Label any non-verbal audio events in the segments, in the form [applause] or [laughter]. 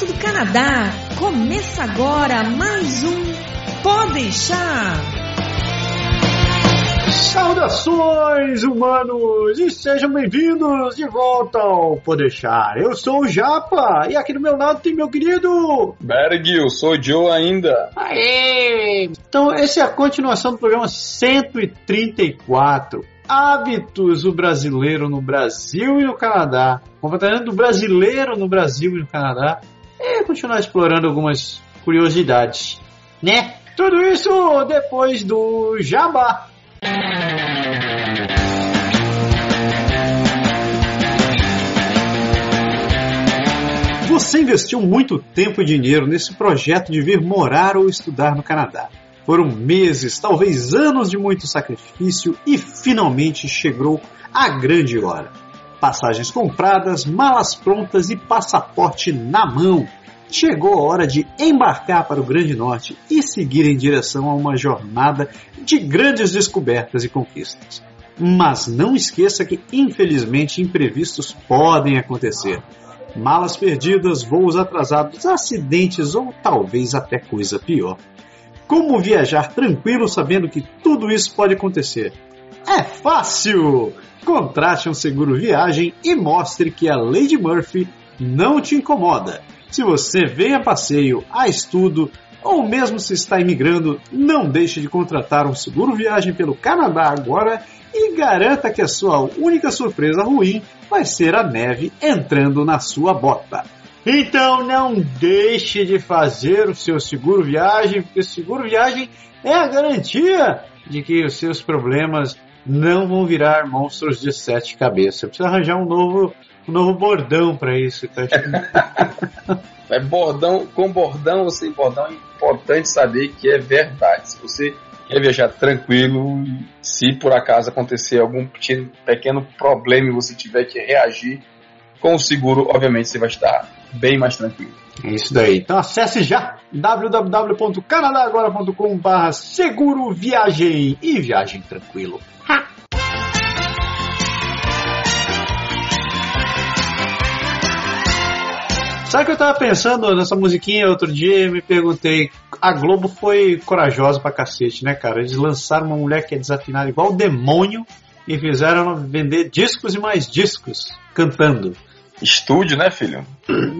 direto do Canadá. Começa agora mais um Pode deixar. Saudações, humanos, e sejam bem-vindos de volta ao Podeixar. Eu sou o Japa, e aqui do meu lado tem meu querido... Berg, eu sou o Joe ainda. Aê! Então, essa é a continuação do programa 134. Hábitos do brasileiro no Brasil e no Canadá. Comportamento do brasileiro no Brasil e no Canadá. E continuar explorando algumas curiosidades, né? Tudo isso depois do Jabá. Você investiu muito tempo e dinheiro nesse projeto de vir morar ou estudar no Canadá. Foram meses, talvez anos de muito sacrifício e finalmente chegou a grande hora. Passagens compradas, malas prontas e passaporte na mão. Chegou a hora de embarcar para o Grande Norte e seguir em direção a uma jornada de grandes descobertas e conquistas. Mas não esqueça que, infelizmente, imprevistos podem acontecer. Malas perdidas, voos atrasados, acidentes ou talvez até coisa pior. Como viajar tranquilo sabendo que tudo isso pode acontecer? É fácil! Contrate um seguro viagem e mostre que a Lady Murphy não te incomoda. Se você vem a passeio, a estudo ou mesmo se está imigrando, não deixe de contratar um seguro viagem pelo Canadá agora e garanta que a sua única surpresa ruim vai ser a neve entrando na sua bota. Então não deixe de fazer o seu seguro viagem, porque o seguro viagem é a garantia de que os seus problemas não vão virar monstros de sete cabeças. Precisa arranjar um novo, um novo bordão para isso. Tá? [laughs] é bordão, com bordão ou sem bordão, é importante saber que é verdade. Se você quer viajar tranquilo, se por acaso acontecer algum pequeno problema e você tiver que reagir, com o seguro, obviamente, você vai estar bem mais tranquilo. É isso daí. Então acesse já www.canadagora.com.br seguro viagem e viagem tranquilo. Sabe que eu tava pensando nessa musiquinha outro dia e me perguntei, a Globo foi corajosa pra cacete, né, cara? Eles lançaram uma mulher que é desafinada igual o demônio e fizeram vender discos e mais discos cantando. Estúdio, né, filho?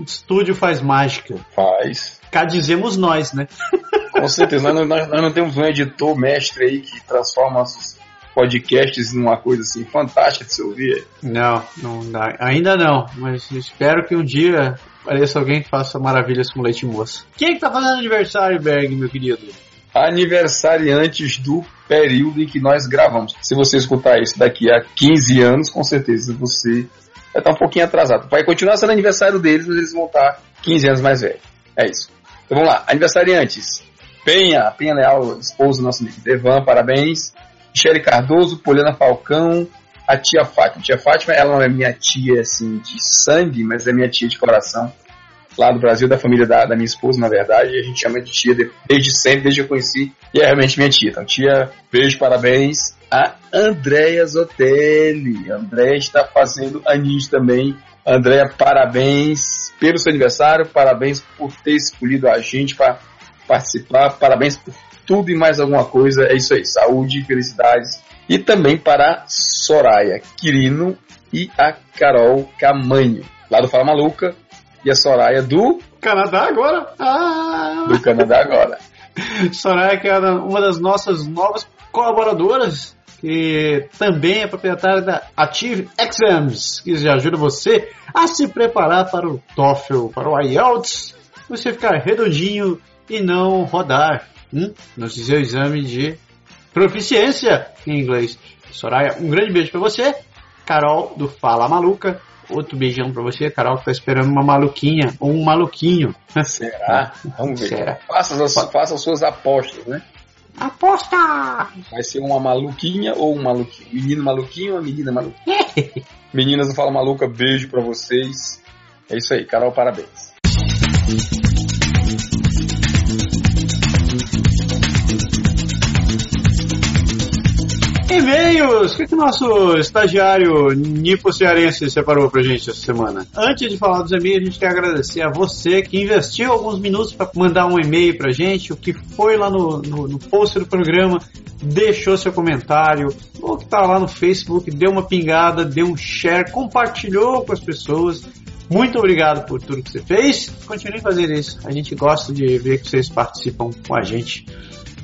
Estúdio faz mágica. Faz. Cá dizemos nós, né? [laughs] Com certeza. nós, nós, nós, não temos um editor mestre aí que transforma nossos podcasts numa coisa assim fantástica de se ouvir. Não, não dá. Ainda não, mas espero que um dia apareça alguém que faça maravilhas com leite moça. Quem é que tá fazendo aniversário, Berg, meu querido? Aniversariantes do período em que nós gravamos. Se você escutar isso daqui a 15 anos, com certeza você vai estar um pouquinho atrasado. Vai continuar sendo aniversário deles, mas eles vão estar 15 anos mais velhos. É isso. Então vamos lá. Aniversariantes. Penha, Penha Leal, esposa do nosso amigo Devan, parabéns. Michele Cardoso, Poliana Falcão, a tia Fátima. A tia Fátima, ela não é minha tia, assim, de sangue, mas é minha tia de coração. Lá do Brasil, da família da, da minha esposa, na verdade. A gente chama de tia desde sempre, desde que eu conheci. E é realmente minha tia. Então, tia, beijo, parabéns a Andréia Zotelli. Andréia está fazendo aninhos também. Andréia, parabéns pelo seu aniversário, parabéns por ter escolhido a gente para participar, parabéns por tudo e mais alguma coisa. É isso aí, saúde, felicidades. E também para Soraya Quirino e a Carol Camanho, lá do Fala Maluca, e a Soraya do Canadá agora. Ah! Do Canadá agora. [laughs] Soraya que é uma das nossas novas colaboradoras que também é proprietária da Achieve Exams, que já ajuda você a se preparar para o TOEFL, para o IELTS, você ficar redondinho e não rodar hum, no seu exame de proficiência em inglês. Soraya, um grande beijo para você. Carol do Fala Maluca, outro beijão para você. Carol que tá esperando uma maluquinha ou um maluquinho. [laughs] Será? Vamos ver. Será? Faça, as, faça as suas apostas, né? Aposta! Vai ser uma maluquinha ou um maluquinho? Menino maluquinho ou menina maluquinha? [laughs] Meninas não fala maluca, beijo pra vocês. É isso aí, Carol, parabéns. E-mails! O que, que o nosso estagiário nipo cearense separou pra gente essa semana? Antes de falar dos e-mails, a gente quer agradecer a você que investiu alguns minutos para mandar um e-mail pra gente, o que foi lá no, no, no post do programa, deixou seu comentário, ou que tá lá no Facebook, deu uma pingada, deu um share, compartilhou com as pessoas. Muito obrigado por tudo que você fez. Continue fazendo isso. A gente gosta de ver que vocês participam com a gente.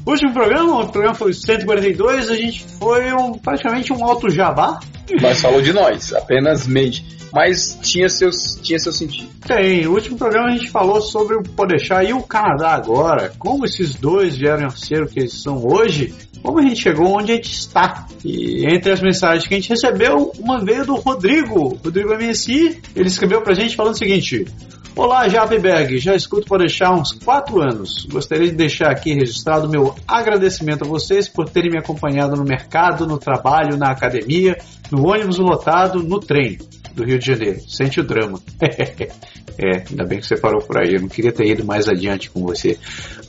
Último programa, o programa foi 142, a gente foi um, praticamente um alto jabá. Mas falou de nós, apenas mente. Mas tinha, seus, tinha seu sentido. Tem, o último programa a gente falou sobre o Podeixar e o Canadá agora. Como esses dois vieram a ser o que eles são hoje, como a gente chegou onde a gente está. E entre as mensagens que a gente recebeu, uma veio do Rodrigo, Rodrigo MSI. Ele escreveu pra gente falando o seguinte: Olá, Japeberg, já escuto por deixar uns 4 anos. Gostaria de deixar aqui registrado meu agradecimento a vocês por terem me acompanhado no mercado, no trabalho, na academia, no ônibus lotado, no trem do Rio de Janeiro. Sente o drama. [laughs] é, ainda bem que você parou por aí. Eu não queria ter ido mais adiante com você.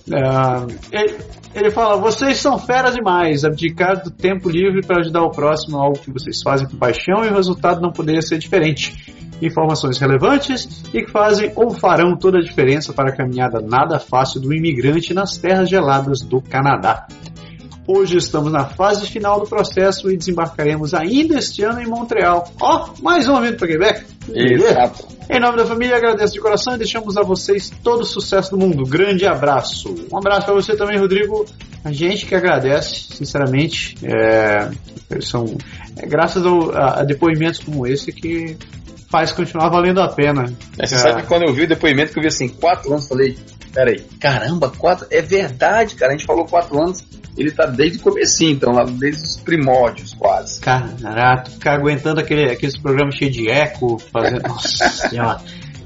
Uh, ele, ele, fala: vocês são feras demais. Abdicar do tempo livre para ajudar o próximo, algo que vocês fazem com paixão e o resultado não poderia ser diferente informações relevantes e que fazem ou farão toda a diferença para a caminhada nada fácil do imigrante nas terras geladas do Canadá. Hoje estamos na fase final do processo e desembarcaremos ainda este ano em Montreal. Ó, oh, mais um evento para Quebec. Exato. Em nome da família, agradeço de coração e deixamos a vocês todo o sucesso do mundo. Grande abraço. Um abraço para você também, Rodrigo. A gente que agradece, sinceramente. É, são é, graças ao, a, a depoimentos como esse que faz continuar valendo a pena. É, você é. sabe que quando eu vi o depoimento que eu vi assim, quatro anos, falei, peraí, caramba, quatro, é verdade, cara, a gente falou quatro anos, ele tá desde o comecinho, então, lá desde os primórdios, quase. Caraca, ficar aguentando aquele, aqueles programas cheios de eco, fazendo. [laughs] Nossa senhora.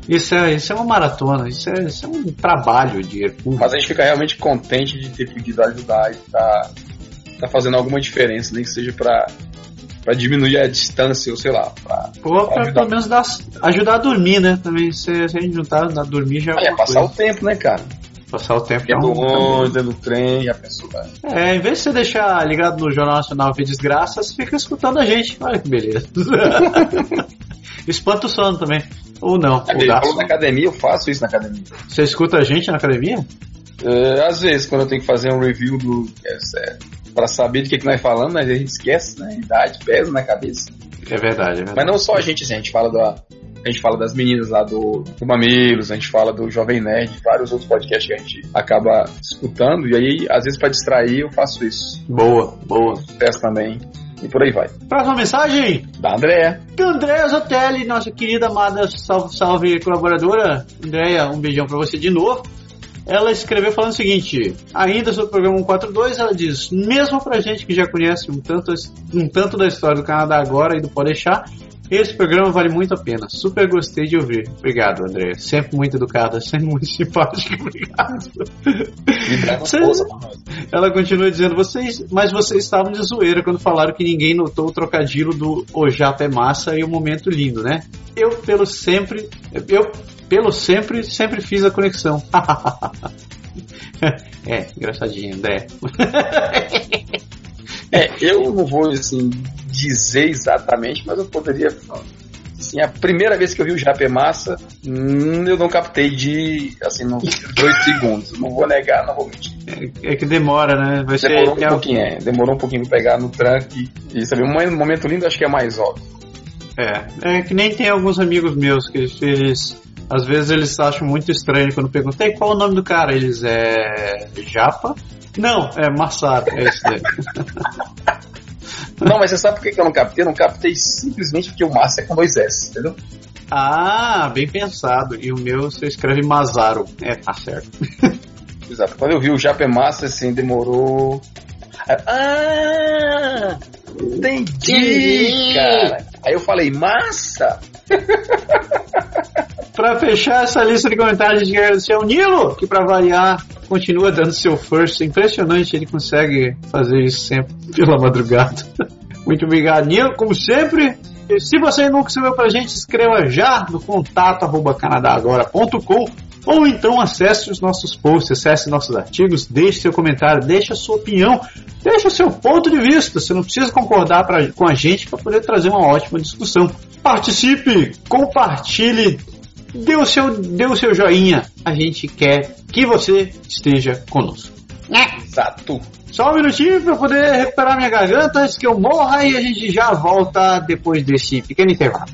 Isso é, isso é uma maratona, isso é, isso é um trabalho de Hercule. Mas a gente fica realmente contente de ter podido ajudar e tá, tá fazendo alguma diferença, nem que seja para para diminuir a distância, ou sei lá. Pra, Pô, pra, pra pelo menos dar, ajudar a dormir, né? Também se, se a gente juntar, a dormir já é. É, passar coisa. o tempo, né, cara? Passar o tempo. É do ônibus, é trem, a pessoa. É, em vez de você deixar ligado no Jornal Nacional ver desgraça, você fica escutando a gente. Olha que beleza. [laughs] Espanta o sono também. Ou não. É, ou falou na academia, eu faço isso na academia. Você escuta a gente na academia? É, às vezes, quando eu tenho que fazer um review do. É, é para saber do que, que nós falamos, mas a gente esquece, né? A idade pesa na cabeça. É verdade, é verdade. Mas não só a gente, assim, a gente fala da. A gente fala das meninas lá do, do Mamilos, a gente fala do Jovem Nerd, vários outros podcasts que a gente acaba escutando, e aí, às vezes, para distrair, eu faço isso. Boa, boa. Teste também. E por aí vai. Próxima mensagem? Da Andréa. Da Andréa Zotelli, nossa querida amada salve, salve colaboradora. Andréa, um beijão pra você de novo ela escreveu falando o seguinte: ainda sobre o programa 142, ela diz: mesmo pra gente que já conhece um tanto, um tanto da história do Canadá agora e do Pode deixar, esse programa vale muito a pena. Super gostei de ouvir. Obrigado, André. Sempre muito educada, [laughs] sempre muito simpática. Obrigado. Você... Ela continua dizendo, vocês, mas vocês estavam de zoeira quando falaram que ninguém notou o trocadilho do O Japa é Massa e o Momento Lindo, né? Eu, pelo sempre, eu, pelo sempre, sempre fiz a conexão. [laughs] é, engraçadinho, André. [laughs] é, eu não vou, assim, dizer exatamente, mas eu poderia assim, a primeira vez que eu vi o Japé Massa, hum, eu não captei de, assim, dois [laughs] segundos. Não vou negar, não vou mentir. É, é que demora, né? Vai demorou ser, um pouquinho, é. Demorou um pouquinho pra pegar no tranque. E, sabe, um momento lindo acho que é mais óbvio. É, é que nem tem alguns amigos meus que eles às vezes eles acham muito estranho quando perguntam qual o nome do cara. Eles é. Japa? Não, é Massaro. É esse daí. [laughs] Não, mas você sabe por que eu não captei? Eu não captei simplesmente porque o Massa é com dois S, entendeu? Ah, bem pensado. E o meu você escreve Mazaro. É, tá certo. [laughs] Exato. Quando eu vi o Japa é Massa, assim, demorou. Ah! Entendi, cara. Aí eu falei, massa! [laughs] Para fechar essa lista de comentários, de agradecer ao Nilo, que para variar continua dando seu first. Impressionante, ele consegue fazer isso sempre [laughs] pela madrugada. [laughs] Muito obrigado, Nilo, como sempre. E se você nunca escreveu pra gente, escreva já no contato canadagora.com Ou então acesse os nossos posts, acesse nossos artigos, deixe seu comentário, deixe a sua opinião, deixe o seu ponto de vista. Você não precisa concordar pra, com a gente para poder trazer uma ótima discussão. Participe, compartilhe, dê o, seu, dê o seu joinha. A gente quer que você esteja conosco. Exato. Só um minutinho para poder recuperar minha garganta antes que eu morra e a gente já volta depois desse pequeno intervalo.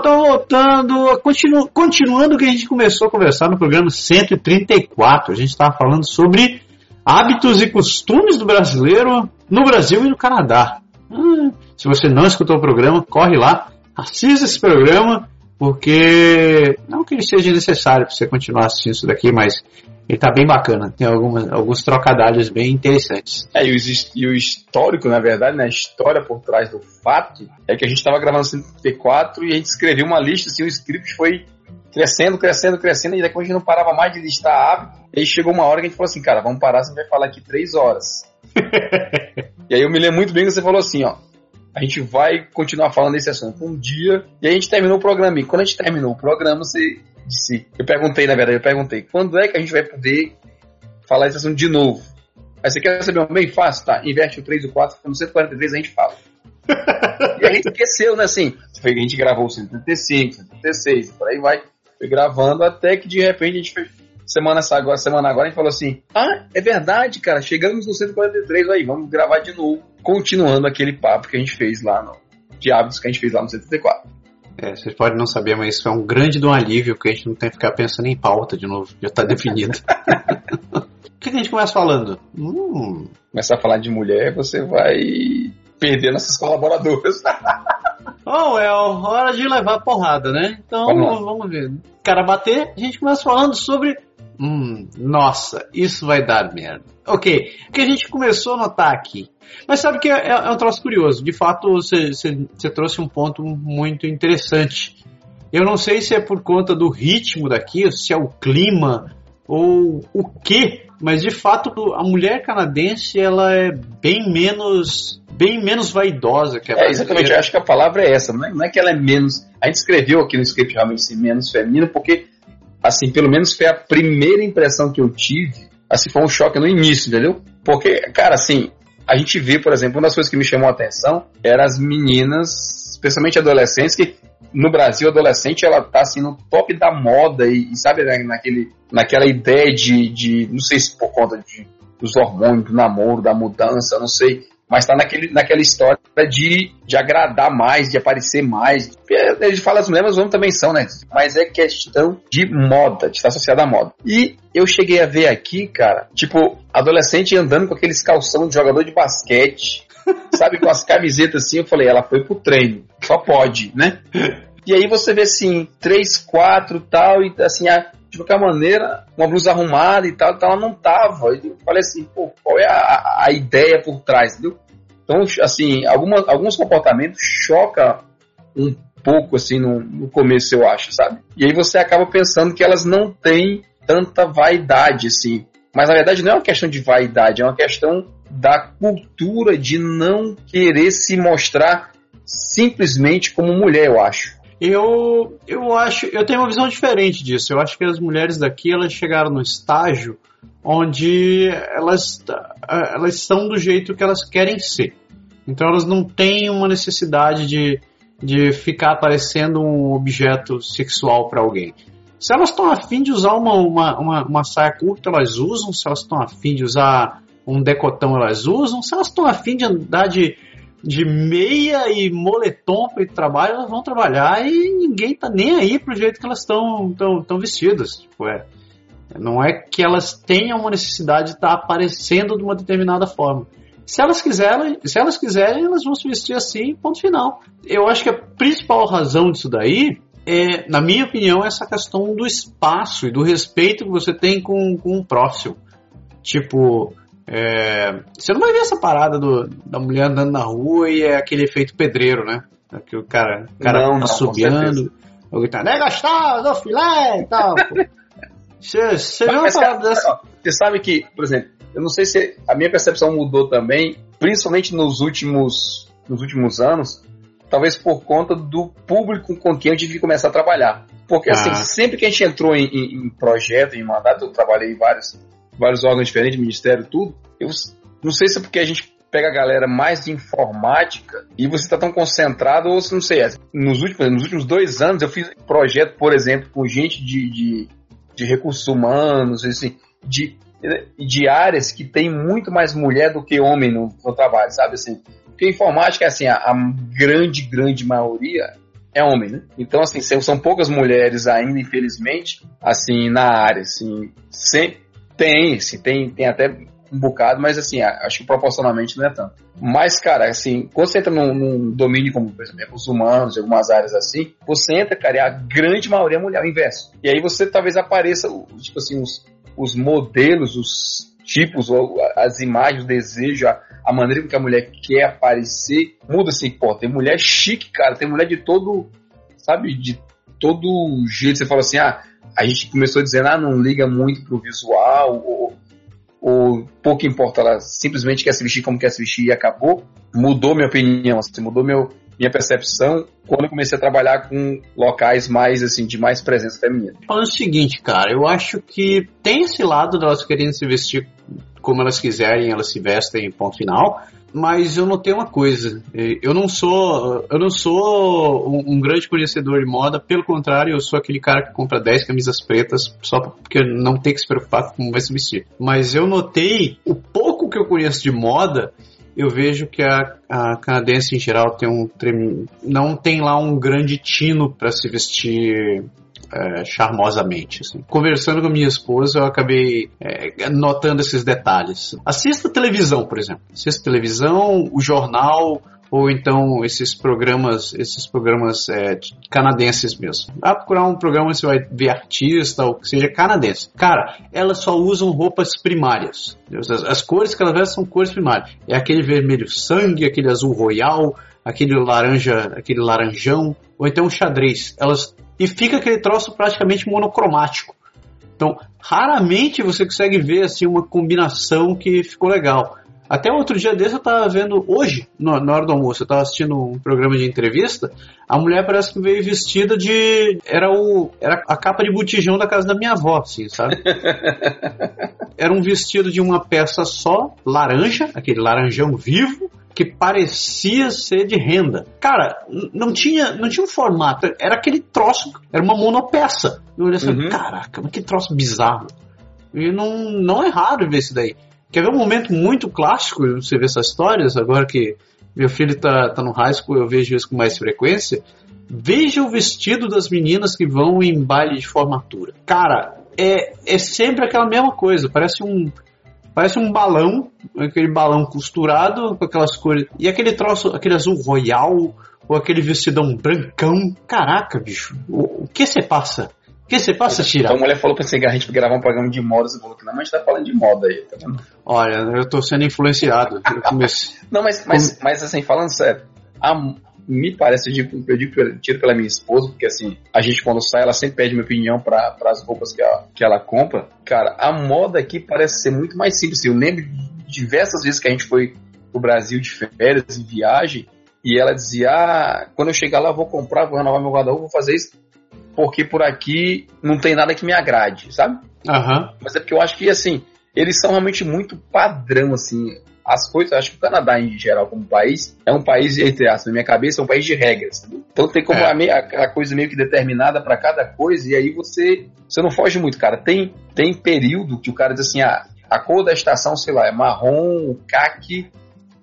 Então, voltando, continu, continuando o que a gente começou a conversar no programa 134. A gente estava falando sobre hábitos e costumes do brasileiro no Brasil e no Canadá. Hum, se você não escutou o programa, corre lá, assista esse programa, porque não que ele seja necessário para você continuar assistindo isso daqui, mas ele tá bem bacana. Tem algumas, alguns trocadilhos bem interessantes. É, e, os, e, o histórico, na verdade, né, a história por trás do fato, é que a gente estava gravando 134 e a gente escreveu uma lista, assim, o script foi crescendo, crescendo, crescendo, e depois a gente não parava mais de listar. E aí chegou uma hora que a gente falou assim, cara, vamos parar, você vai falar aqui três horas. [laughs] e aí eu me lembro muito bem que você falou assim, ó, a gente vai continuar falando desse assunto um dia, e a gente terminou o programa, e quando a gente terminou o programa, você disse, eu perguntei, na verdade, eu perguntei, quando é que a gente vai poder falar esse assunto de novo? Aí você quer saber um bem fácil? Tá, inverte o 3 e o 4, no 143 a gente fala. e a gente esqueceu, né, assim, a gente gravou o 135, 136, por aí vai, foi gravando até que de repente a gente fez, semana agora, semana agora, a gente falou assim: Ah, é verdade, cara, chegamos no 143 aí, vamos gravar de novo, continuando aquele papo que a gente fez lá no. De hábitos que a gente fez lá no 134. É, vocês podem não saber, mas isso é um grande do alívio que a gente não tem que ficar pensando em pauta de novo, já está definido. [laughs] o que, que, a gente começa falando? Hum. Começar a falar de mulher, você vai perder nossos colaboradores. [laughs] oh, é hora de levar porrada, né? Então vamos, vamos ver. Cara bater, a gente começa falando sobre Hum, nossa, isso vai dar merda. Ok, o que a gente começou a notar aqui. Mas sabe que é, é, é um troço curioso. De fato, você, trouxe um ponto muito interessante. Eu não sei se é por conta do ritmo daqui, se é o clima ou o que, mas de fato a mulher canadense ela é bem menos bem menos vaidosa que a É, exatamente, eu acho que a palavra é essa, não é, não é que ela é menos. A gente escreveu aqui no script realmente assim, menos feminina, porque assim, pelo menos foi a primeira impressão que eu tive, assim, foi um choque no início, entendeu? Porque, cara, assim, a gente vê, por exemplo, uma das coisas que me chamou a atenção eram as meninas, especialmente adolescentes, que no Brasil, adolescente, ela tá assim no top da moda e, e sabe, né, naquele, naquela ideia de, de, não sei se por conta de, dos hormônios, do namoro, da mudança, não sei, mas tá naquele, naquela história de, de agradar mais, de aparecer mais. A gente fala as mulheres, os homens também são, né? Mas é questão de moda, de estar associada à moda. E eu cheguei a ver aqui, cara, tipo, adolescente andando com aqueles calção de jogador de basquete, [laughs] sabe, com as camisetas assim, eu falei, ela foi pro treino, só pode, né? [laughs] E aí você vê assim, três, quatro tal, e assim, a, de qualquer maneira, uma blusa arrumada e tal, ela não tava. Eu falei assim, pô, qual é a, a ideia por trás, entendeu? Então, assim, alguma, alguns comportamentos choca um pouco, assim, no, no começo, eu acho, sabe? E aí você acaba pensando que elas não têm tanta vaidade, assim. Mas na verdade não é uma questão de vaidade, é uma questão da cultura de não querer se mostrar simplesmente como mulher, eu acho. Eu, eu acho, eu tenho uma visão diferente disso. Eu acho que as mulheres daqui elas chegaram no estágio onde elas, elas são do jeito que elas querem ser. Então elas não têm uma necessidade de, de ficar parecendo um objeto sexual para alguém. Se elas estão afim de usar uma, uma, uma, uma, saia curta, elas usam. Se elas estão afim de usar um decotão, elas usam. Se elas estão afim de andar de, de meia e moletom para trabalho, elas vão trabalhar e ninguém tá nem aí pro jeito que elas estão tão, tão vestidas. Tipo, é, não é que elas tenham uma necessidade de estar tá aparecendo de uma determinada forma. Se elas quiserem, se elas quiserem, elas vão se vestir assim, ponto final. Eu acho que a principal razão disso daí é, na minha opinião, essa questão do espaço e do respeito que você tem com, com o próximo. Tipo, é, você não vai ver essa parada do, da mulher andando na rua e é aquele efeito pedreiro, né? Que o cara, o cara não, não, subiando. Eu gritando, é gostoso, filé e tal. [laughs] Você viu uma parada dessa? Você sabe que, por exemplo, eu não sei se a minha percepção mudou também, principalmente nos últimos, nos últimos anos, talvez por conta do público com quem eu tive que começar a trabalhar. Porque assim, ah. assim, sempre que a gente entrou em, em, em, projeto, em mandato, eu trabalhei em vários, vários órgãos diferentes, ministério, tudo, eu não sei se é porque a gente pega a galera mais de informática e você está tão concentrado, ou se não sei, nos últimos, nos últimos dois anos eu fiz projeto, por exemplo, com gente de, de, de recursos humanos, assim, de, de áreas que tem muito mais mulher do que homem no, no trabalho, sabe assim? Porque informática é assim, a, a, grande, grande maioria é homem, né? Então, assim, são poucas mulheres ainda, infelizmente, assim, na área, assim, sem, tem, assim, tem, tem até um bocado, mas assim, acho que proporcionalmente não é tanto. Mas, cara, assim, quando você entra num, num domínio como, por exemplo, os humanos, algumas áreas assim, você entra, cara, e a grande maioria é mulher, o inverso. E aí você talvez apareça, tipo assim, os, os modelos, os tipos, as imagens, o desejo, a, a maneira que a mulher quer aparecer, muda assim, pô, tem mulher chique, cara, tem mulher de todo, sabe, de todo jeito. Você fala assim, ah, a gente começou dizendo, ah, não liga muito pro visual, ou, ou pouco importa, ela simplesmente quer se vestir como quer se vestir e acabou, mudou minha opinião, assim, mudou meu, minha percepção quando eu comecei a trabalhar com locais mais, assim, de mais presença feminina. Falando o seguinte, cara, eu acho que tem esse lado delas querendo se vestir como elas quiserem, elas se vestem, ponto final, mas eu notei uma coisa. Eu não sou, eu não sou um, um, grande conhecedor de moda, pelo contrário, eu sou aquele cara que compra 10 camisas pretas só porque não tem que se preocupar com como vai se vestir. Mas eu notei o pouco que eu conheço de moda, eu vejo que a, a canadense em geral tem um não tem lá um grande tino para se vestir é, charmosamente. Assim. Conversando com minha esposa, eu acabei é, notando esses detalhes. Assista televisão, por exemplo. Assista televisão, o jornal, ou então esses programas, esses programas é, canadenses mesmo. Vai procurar um programa você vai ver artista ou que seja canadense. Cara, elas só usam roupas primárias. As, as cores que elas vestem são cores primárias. É aquele vermelho sangue, aquele azul royal, aquele laranja, aquele laranjão, ou então xadrez. Elas e fica aquele troço praticamente monocromático. Então, raramente você consegue ver assim uma combinação que ficou legal. Até outro dia desse eu estava vendo, hoje, no, na hora do almoço, eu estava assistindo um programa de entrevista, a mulher parece que veio vestida de. Era, o, era a capa de botijão da casa da minha avó, assim, sabe? [laughs] era um vestido de uma peça só, laranja, aquele laranjão vivo, que parecia ser de renda. Cara, não tinha, não tinha um formato, era aquele troço, era uma monopeça. Eu olhei assim, uhum. caraca, mas que troço bizarro. E não, não é raro ver isso daí. Quer ver um momento muito clássico, você vê essas histórias, agora que meu filho tá, tá no high school, eu vejo isso com mais frequência. Veja o vestido das meninas que vão em baile de formatura. Cara, é, é sempre aquela mesma coisa, parece um, Parece um balão, aquele balão costurado com aquelas cores. E aquele troço, aquele azul royal, ou aquele vestidão brancão. Caraca, bicho, o, o que você passa? O que você passa, Tira? Então a mulher falou pra você que a gente gravar um programa de moda, você falou que não, mas a gente tá falando de moda aí, tá vendo? Olha, eu tô sendo influenciado. [laughs] não, mas, mas, mas assim, falando sério, a, me parece, eu digo, eu digo tiro pela minha esposa, porque assim, a gente quando sai, ela sempre pede minha opinião para as roupas que ela, que ela compra. Cara, a moda aqui parece ser muito mais simples. Eu lembro de diversas vezes que a gente foi pro Brasil de férias, em viagem, e ela dizia: Ah, quando eu chegar lá, vou comprar, vou renovar meu guarda-roupa, vou fazer isso, porque por aqui não tem nada que me agrade, sabe? Uhum. Mas é porque eu acho que, assim, eles são realmente muito padrão, assim as coisas, acho que o Canadá em geral como país é um país, entre aspas, na minha cabeça, é um país de regras. Então tem como é. a, a, coisa meio que determinada para cada coisa e aí você você não foge muito, cara. Tem tem período que o cara diz assim, ah, a cor da estação, sei lá, é marrom, caque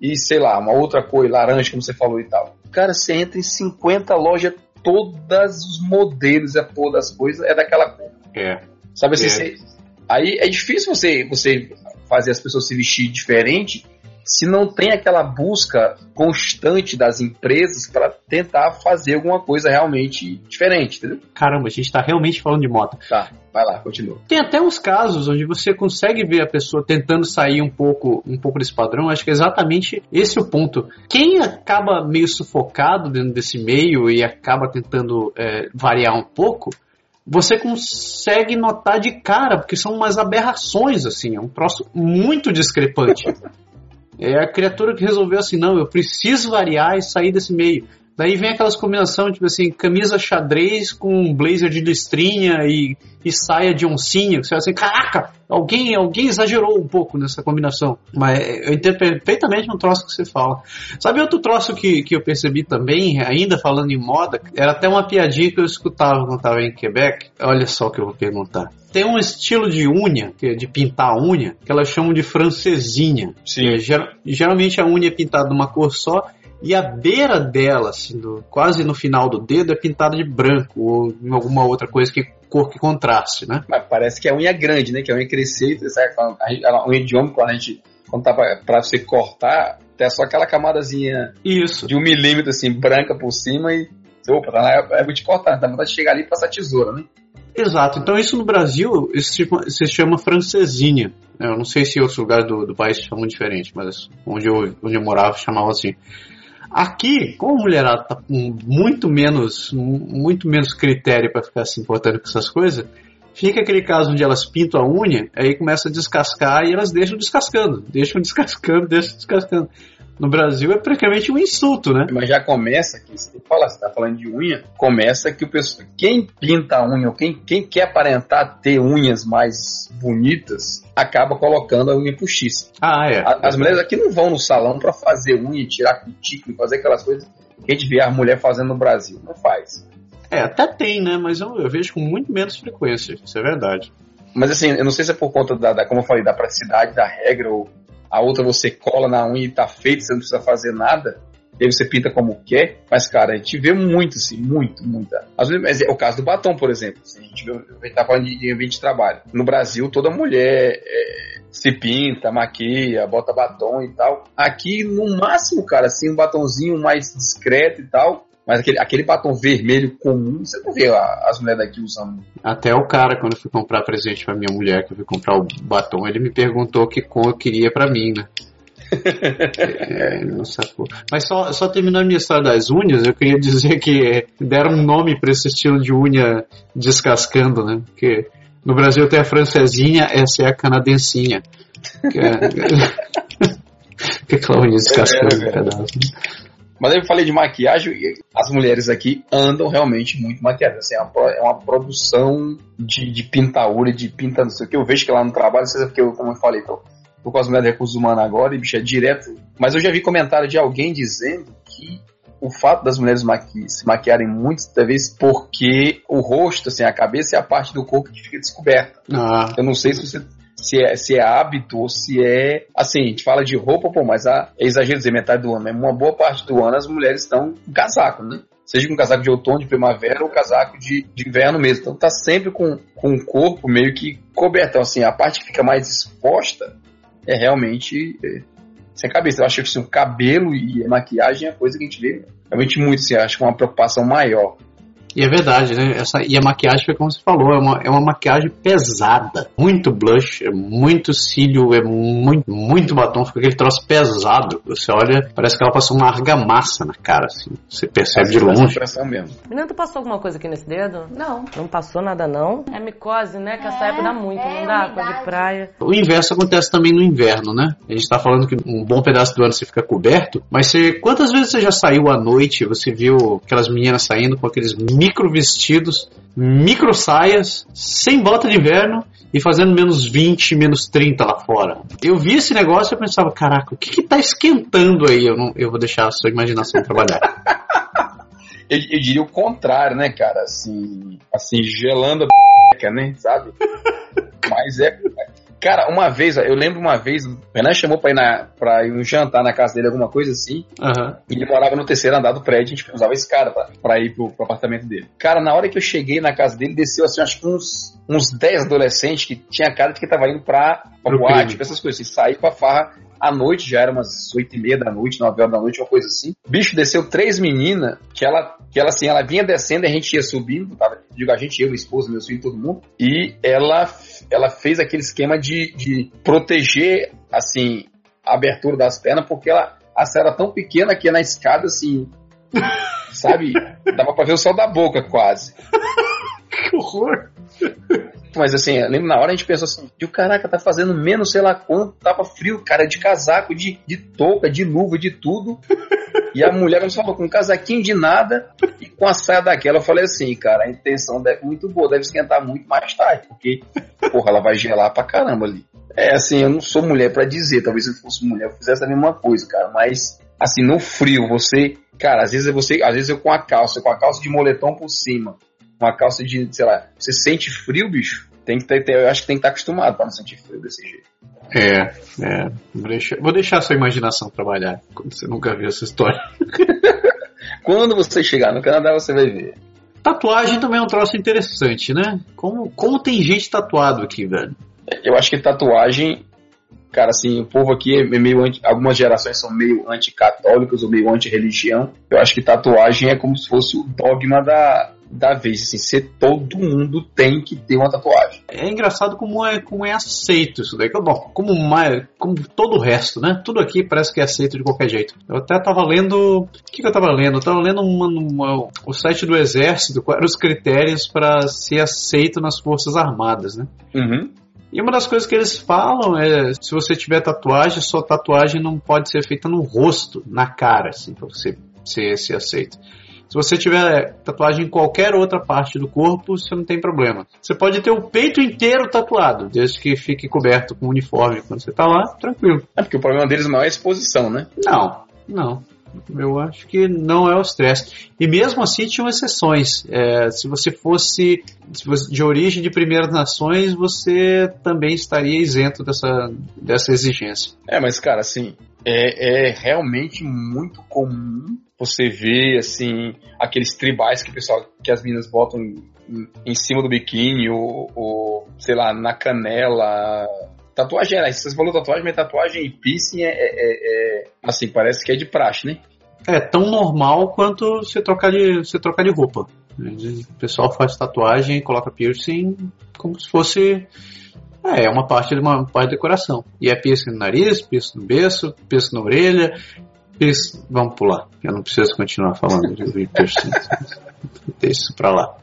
e sei lá, uma outra cor, laranja, como você falou e tal. Cara, você entra em 50 lojas, todos os modelos, a cor das coisas é daquela cor. É. Sabe assim, é. Você, aí é difícil você, você fazer as pessoas se vestir diferente se não tem aquela busca constante das empresas para tentar fazer alguma coisa realmente diferente, entendeu? Caramba, a gente tá realmente falando de moto. Tá, vai lá, continua. Tem até uns casos onde você consegue ver a pessoa tentando sair um pouco, um pouco desse padrão. Acho que é exatamente esse o ponto. Quem acaba meio sufocado dentro desse meio e acaba tentando é, variar um pouco, você consegue notar de cara, porque são umas aberrações, assim, é um troço muito discrepante. [laughs] É a criatura que resolveu assim, não, eu preciso variar e sair desse meio. Daí vem aquelas combinações, tipo assim, camisa xadrez com blazer de listrinha e, e saia de oncinha. Você vai assim, caraca, alguém, alguém exagerou um pouco nessa combinação. Mas eu entendo perfeitamente um troço que você fala. Sabe outro troço que, que eu percebi também, ainda falando em moda? Era até uma piadinha que eu escutava quando estava em Quebec. Olha só o que eu vou perguntar. Tem um estilo de unha, que é de pintar a unha, que elas chamam de francesinha. Sim. É, geral- geralmente a unha é pintada de uma cor só e a beira dela, assim, do- quase no final do dedo, é pintada de branco ou em alguma outra coisa que cor que contraste, né? Mas parece que é unha grande, né? Que a unha crescer, e sabe? A, a unha de homem, quando a gente. Quando tá pra, pra você cortar, tem só aquela camadazinha Isso. de um milímetro, assim, branca por cima e. Opa, tá na época de cortar, dá vontade de chegar ali e passar tesoura, né? Exato. Então isso no Brasil isso se chama, se chama francesinha. Eu não sei se outros lugares do, do país chamam diferente, mas onde eu, onde eu morava chamava assim. Aqui, como a mulherada tá com muito menos, muito menos critério para ficar se importando com essas coisas, fica aquele caso onde elas pintam a unha, aí começa a descascar e elas deixam descascando, deixam [laughs] descascando, deixam descascando. No Brasil é praticamente um insulto, né? Mas já começa aqui, você fala, você tá falando de unha, começa que o pessoal, quem pinta a unha, ou quem, quem quer aparentar ter unhas mais bonitas, acaba colocando a unha postiça. Ah, é. As mulheres aqui não vão no salão pra fazer unha, tirar cutícula, fazer aquelas coisas que a gente vê a mulher fazendo no Brasil. Não faz. É, até tem, né? Mas eu, eu vejo com muito menos frequência, isso é verdade. Mas assim, eu não sei se é por conta da, da- como eu falei, da praticidade da regra, ou a outra você cola na unha e tá feito, você não precisa fazer nada. E aí você pinta como quer, mas cara, a gente vê muito, assim, muito, muita. Mas é o caso do batom, por exemplo. Assim, a gente vê, a gente tá falando de, ambiente de trabalho. No Brasil, toda mulher é, se pinta, maquia, bota batom e tal. Aqui, no máximo, cara, assim, um batonzinho mais discreto e tal. Mas aquele, aquele batom vermelho comum, você não vê a- as mulheres daqui usando. Até o cara, quando eu fui comprar presente pra minha mulher, que eu fui comprar o batom, ele me perguntou que cor eu queria pra mim, né? [laughs] É, ele não sacou. Mas só, só terminando a minha história das unhas, eu queria [laughs] dizer que deram um nome pra esse estilo de unha descascando, né? Porque no Brasil tem a francesinha, essa é a canadensinha. Que é, [laughs] que é aquela unha descascando É, um pedaço. Mas eu falei de maquiagem e as mulheres aqui andam realmente muito maquiadas. Assim, é, uma, é uma produção de, de pintaura, de pinta não sei o que. Eu vejo que lá no trabalho, é porque eu, como eu falei, tô, tô com as mulheres de recursos humanos agora e bicho é direto. Mas eu já vi comentário de alguém dizendo que o fato das mulheres maqui se maquiarem muito, talvez porque o rosto, assim, a cabeça é a parte do corpo que fica descoberta. Ah, Eu não sei se você se é, se é hábito ou se é. Assim, a gente fala de roupa, pô, mas a, é exagero dizer metade do ano. Mas uma boa parte do ano as mulheres estão com casaco, né? Seja com casaco de outono, de primavera ou casaco de, de inverno mesmo. Então tá sempre com, com o corpo meio que coberto. Então, assim, a parte que fica mais exposta é realmente é, sem cabeça. Eu acho que assim, o cabelo e a maquiagem é a coisa que a gente vê realmente muito, assim, acho que é uma preocupação maior. E é verdade, né? Essa, e a maquiagem foi como você falou, é uma, é uma maquiagem pesada. Muito blush, é muito cílio, é muito, muito batom, fica aquele troço pesado. Você olha, parece que ela passou uma argamassa na cara, assim. Você percebe de Essa longe. mesmo. Menina, tu passou alguma coisa aqui nesse dedo? Não. Não passou nada, não? É micose, né? Que essa É, época dá muito, é não dá? Coisa umidade. de praia. O inverso acontece também no inverno, né? A gente tá falando que um bom pedaço do ano você fica coberto, mas você, quantas vezes você já saiu à noite, você viu aquelas meninas saindo com aqueles micro vestidos, micro saias, sem bota de inverno e fazendo menos 20, menos 30 lá fora. Eu vi esse negócio e eu pensava, caraca, o que que tá esquentando aí? Eu, não, eu vou deixar a sua imaginação trabalhar. [laughs] Eu, eu diria o contrário, né, cara? Assim, assim gelando a b****, [laughs] né, sabe? [laughs] Mas é. Cara, uma vez, eu lembro uma vez, o Renan chamou pra ir, na, pra ir um jantar na casa dele, alguma coisa assim, Aham. e ele morava no terceiro andar do prédio, a gente usava escada pra, pra ir pro, pro apartamento dele. Cara, na hora que eu cheguei na casa dele, desceu assim, acho que uns, uns 10 adolescentes que tinha cara de que tava indo pra, pra boate, tipo, essas coisas, assim, sair pra farra à noite, já era umas oito e meia da noite, nove horas da noite, uma coisa assim. Bicho, desceu três meninas, que ela, que ela assim, ela vinha descendo e a gente ia subindo, tava, digo, a gente, eu, minha esposa, meu filho, todo mundo, e ela, ela fez aquele esquema de, de proteger, assim, a abertura das pernas, porque ela, a serra era tão pequena que na escada, assim, [laughs] sabe, dava pra ver o céu da boca quase. Que horror! Mas assim, eu lembro na hora a gente pensou assim, o caraca, tá fazendo menos sei lá quanto, tava frio, cara, de casaco, de, de touca, de luva, de tudo. E a mulher me falou com um casaquinho de nada e com a saia daquela. Eu falei assim, cara, a intenção deve muito boa, deve esquentar muito mais tarde, porque, porra, ela vai gelar pra caramba ali. É assim, eu não sou mulher para dizer, talvez se eu fosse mulher eu fizesse a mesma coisa, cara, mas assim, no frio, você, cara, às vezes você, às vezes eu com a calça, com a calça de moletom por cima, uma calça de, sei lá, você sente frio, bicho? Tem que ter, eu acho que tem que estar acostumado para não sentir frio desse jeito. É, é. Vou deixar, vou deixar a sua imaginação trabalhar, quando você nunca viu essa história. [laughs] Quando você chegar no Canadá, você vai ver. Tatuagem também é um troço interessante, né? Como, como tem gente tatuado aqui, velho? Eu acho que tatuagem, cara, assim, o povo aqui é meio anti, algumas gerações são meio anticatólicos ou meio anti-religião. Eu acho que tatuagem é como se fosse o dogma da, da vez, assim, ser todo mundo tem que ter uma tatuagem. É engraçado como é, como é aceito isso daí. Bom, como, mais, como todo o resto, né? Tudo aqui parece que é aceito de qualquer jeito. Eu até tava lendo. O que, que eu tava lendo? Eu tava lendo uma, uma, o site do Exército, quais eram os critérios para ser aceito nas Forças Armadas, né? Uhum. E uma das coisas que eles falam é se você tiver tatuagem, sua tatuagem não pode ser feita no rosto, na cara, assim, pra você ser, ser aceito. Se você tiver tatuagem em qualquer outra parte do corpo, você não tem problema. Você pode ter o peito inteiro tatuado, desde que fique coberto com uniforme quando você tá lá, tranquilo. É porque o problema deles maior é a exposição, né? Não, não. Eu acho que não é o estresse. E mesmo assim tinham exceções. É, se você fosse se você, de origem de primeiras nações, você também estaria isento dessa, dessa exigência. É, mas cara, assim, é, é realmente muito comum você ver assim aqueles tribais que o pessoal que as meninas botam em, cima do biquíni ou, ou, sei lá na canela. Tatuagem é, você falou tatuagem mas tatuagem e piercing é, é, é, assim parece que é de praxe né? É tão normal quanto você trocar de você trocar de roupa. O pessoal faz tatuagem coloca piercing como se fosse é, é uma parte de uma parte de decoração. E é piercing no nariz, piercing no berço, piercing na orelha, piercing... Vamos pular. Eu não preciso continuar falando de piercing. [laughs] Deixa isso pra lá.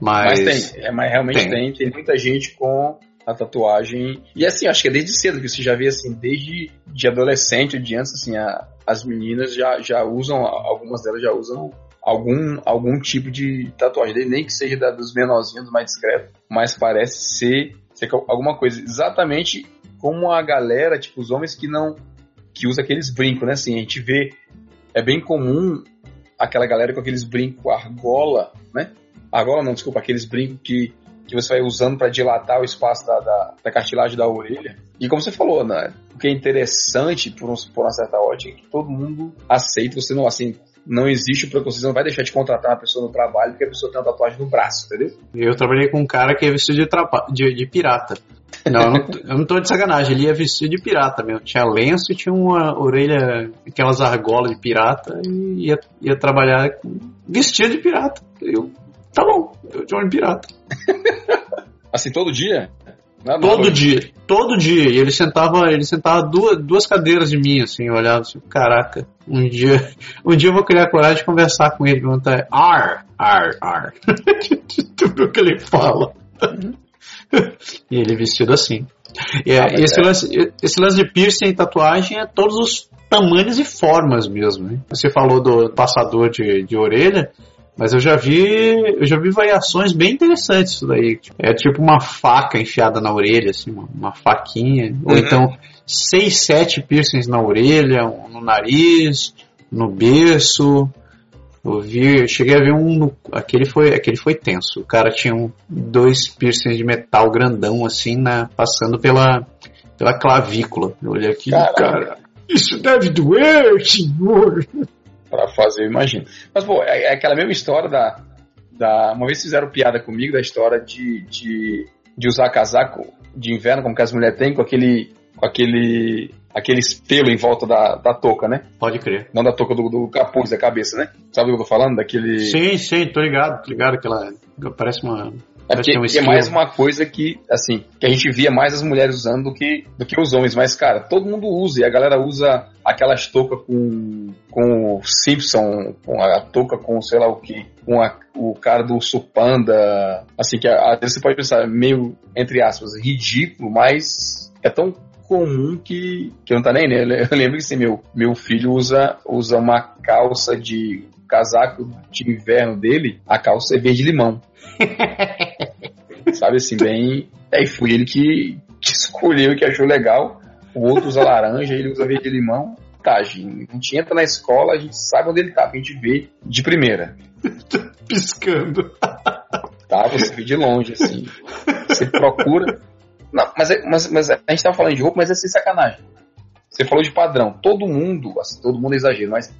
Mas, mas tem, é, mas realmente tem. tem. Tem muita gente com a tatuagem. E assim, acho que é desde cedo, que você já vê assim, desde de adolescente, de antes, assim, a, as meninas já, já usam, algumas delas já usam algum, algum tipo de tatuagem, nem que seja da, dos menorzinhos, dos mais discretos, mas parece ser alguma coisa. Exatamente como a galera, tipo, os homens que não. que usa aqueles brincos, né? Assim, a gente vê. É bem comum aquela galera com aqueles brincos argola, né? Argola não, desculpa, aqueles brincos que, que você vai usando para dilatar o espaço da, da, da, cartilagem da orelha. E como você falou, né? O que é interessante por, um, por uma certa ótica é que todo mundo aceita, você não, assim, não existe o preconceito, você não vai deixar de contratar uma pessoa no trabalho porque a pessoa tem uma tatuagem no braço, entendeu? Eu trabalhei com um cara que é vestido de, trapa, de, de pirata. Não, eu não, eu não tô de sacanagem, ele ia vestido de pirata mesmo. Tinha lenço e tinha uma orelha, aquelas argolas de pirata e ia, ia trabalhar vestido de pirata. Eu, tá bom, eu de pirata. [laughs] assim, todo dia? Não, todo dia, todo dia. E ele sentava, ele sentava duas, duas cadeiras de mim, assim, eu olhava assim, caraca, um dia, [laughs] um dia eu vou criar coragem de conversar com ele, perguntar, ar, ar, ar. [laughs] Tudo que ele fala. [laughs] e ele vestido assim. E é, ah, esse, é. lance, esse lance de piercing e tatuagem é todos os tamanhos e formas mesmo. Né? Você falou do passador de, de orelha. Mas eu já vi, eu já vi variações bem interessantes isso daí. É tipo uma faca enfiada na orelha, assim, uma, uma faquinha. Uhum. Ou então seis, sete piercings na orelha, no nariz, no berço. Eu vi, eu cheguei a ver um, no, aquele foi, aquele foi tenso. O cara tinha um, dois piercings de metal grandão assim, na, passando pela, pela clavícula. Eu olhei aqui, cara, isso deve doer, senhor para fazer, eu imagino. Mas, pô, é, é, aquela mesma história da, da. Uma vez fizeram piada comigo da história de, de, de usar casaco de inverno, como que as mulheres têm, com aquele com aquele aquele pelo em volta da, da touca, né? Pode crer. Não da touca, do, do capuz da cabeça, né? Sabe o que eu tô falando? Daquele... Sim, sim, tô ligado, tô ligado que ela parece uma... É porque um é mais uma coisa que, assim, que a gente via mais as mulheres usando do que, do que os homens. Mas, cara, todo mundo usa. E a galera usa aquelas toucas com, com o Simpson, com a touca com sei lá o que, com a, o cara do Supanda. Assim, que às vezes você pode pensar, meio, entre aspas, ridículo, mas é tão comum que, que não tá nem nele. Eu lembro que assim, meu, meu filho usa, usa uma calça de casaco de inverno dele, a calça é verde-limão. [laughs] Sabe assim, bem. Aí foi ele que, que escolheu que achou legal. O outro usa laranja, ele usa verde-limão. Tá, a gente entra na escola, a gente sabe onde ele tá, a gente vê de primeira. Piscando. Tá, você vê de longe, assim. Você procura. Não, mas, é, mas, mas a gente tava falando de roupa, mas é sem sacanagem. Você falou de padrão. Todo mundo, assim, todo mundo é exagero, mas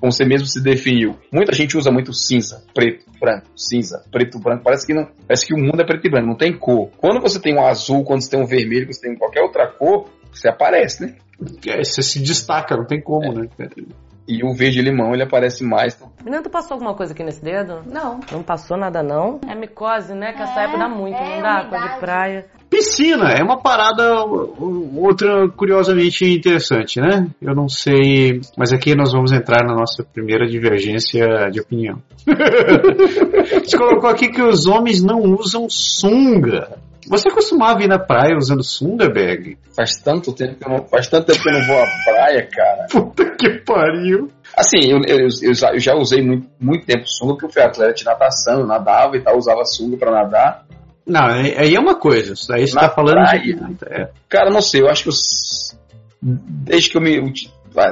como você mesmo se definiu, muita gente usa muito cinza, preto, branco, cinza, preto, branco. Parece que não, parece que o mundo é preto e branco, não tem cor. Quando você tem um azul, quando você tem um vermelho, quando você tem qualquer outra cor, você aparece, né? É, você se destaca, não tem como, é. né? E o verde limão, ele aparece mais. Menina, tu passou alguma coisa aqui nesse dedo? Não. Não passou nada, não? É micose, né? Que é, essa época dá muito, é, não dá? Coisa de praia. Piscina é uma parada outra curiosamente interessante, né? Eu não sei, mas aqui nós vamos entrar na nossa primeira divergência de opinião. [laughs] Você colocou aqui que os homens não usam sunga. Você costumava ir na praia usando sunga, Bag? Faz tanto tempo que eu não, faz tanto tempo que eu não vou à praia, cara. [laughs] Puta que pariu. Assim, eu, eu, eu, eu já usei muito, muito tempo sunga, porque eu fui atleta de natação, eu nadava e tal, usava sunga para nadar. Não, aí é uma coisa. Aí você Na tá falando praia, de. É. Cara, não sei, eu acho que eu, desde que eu me.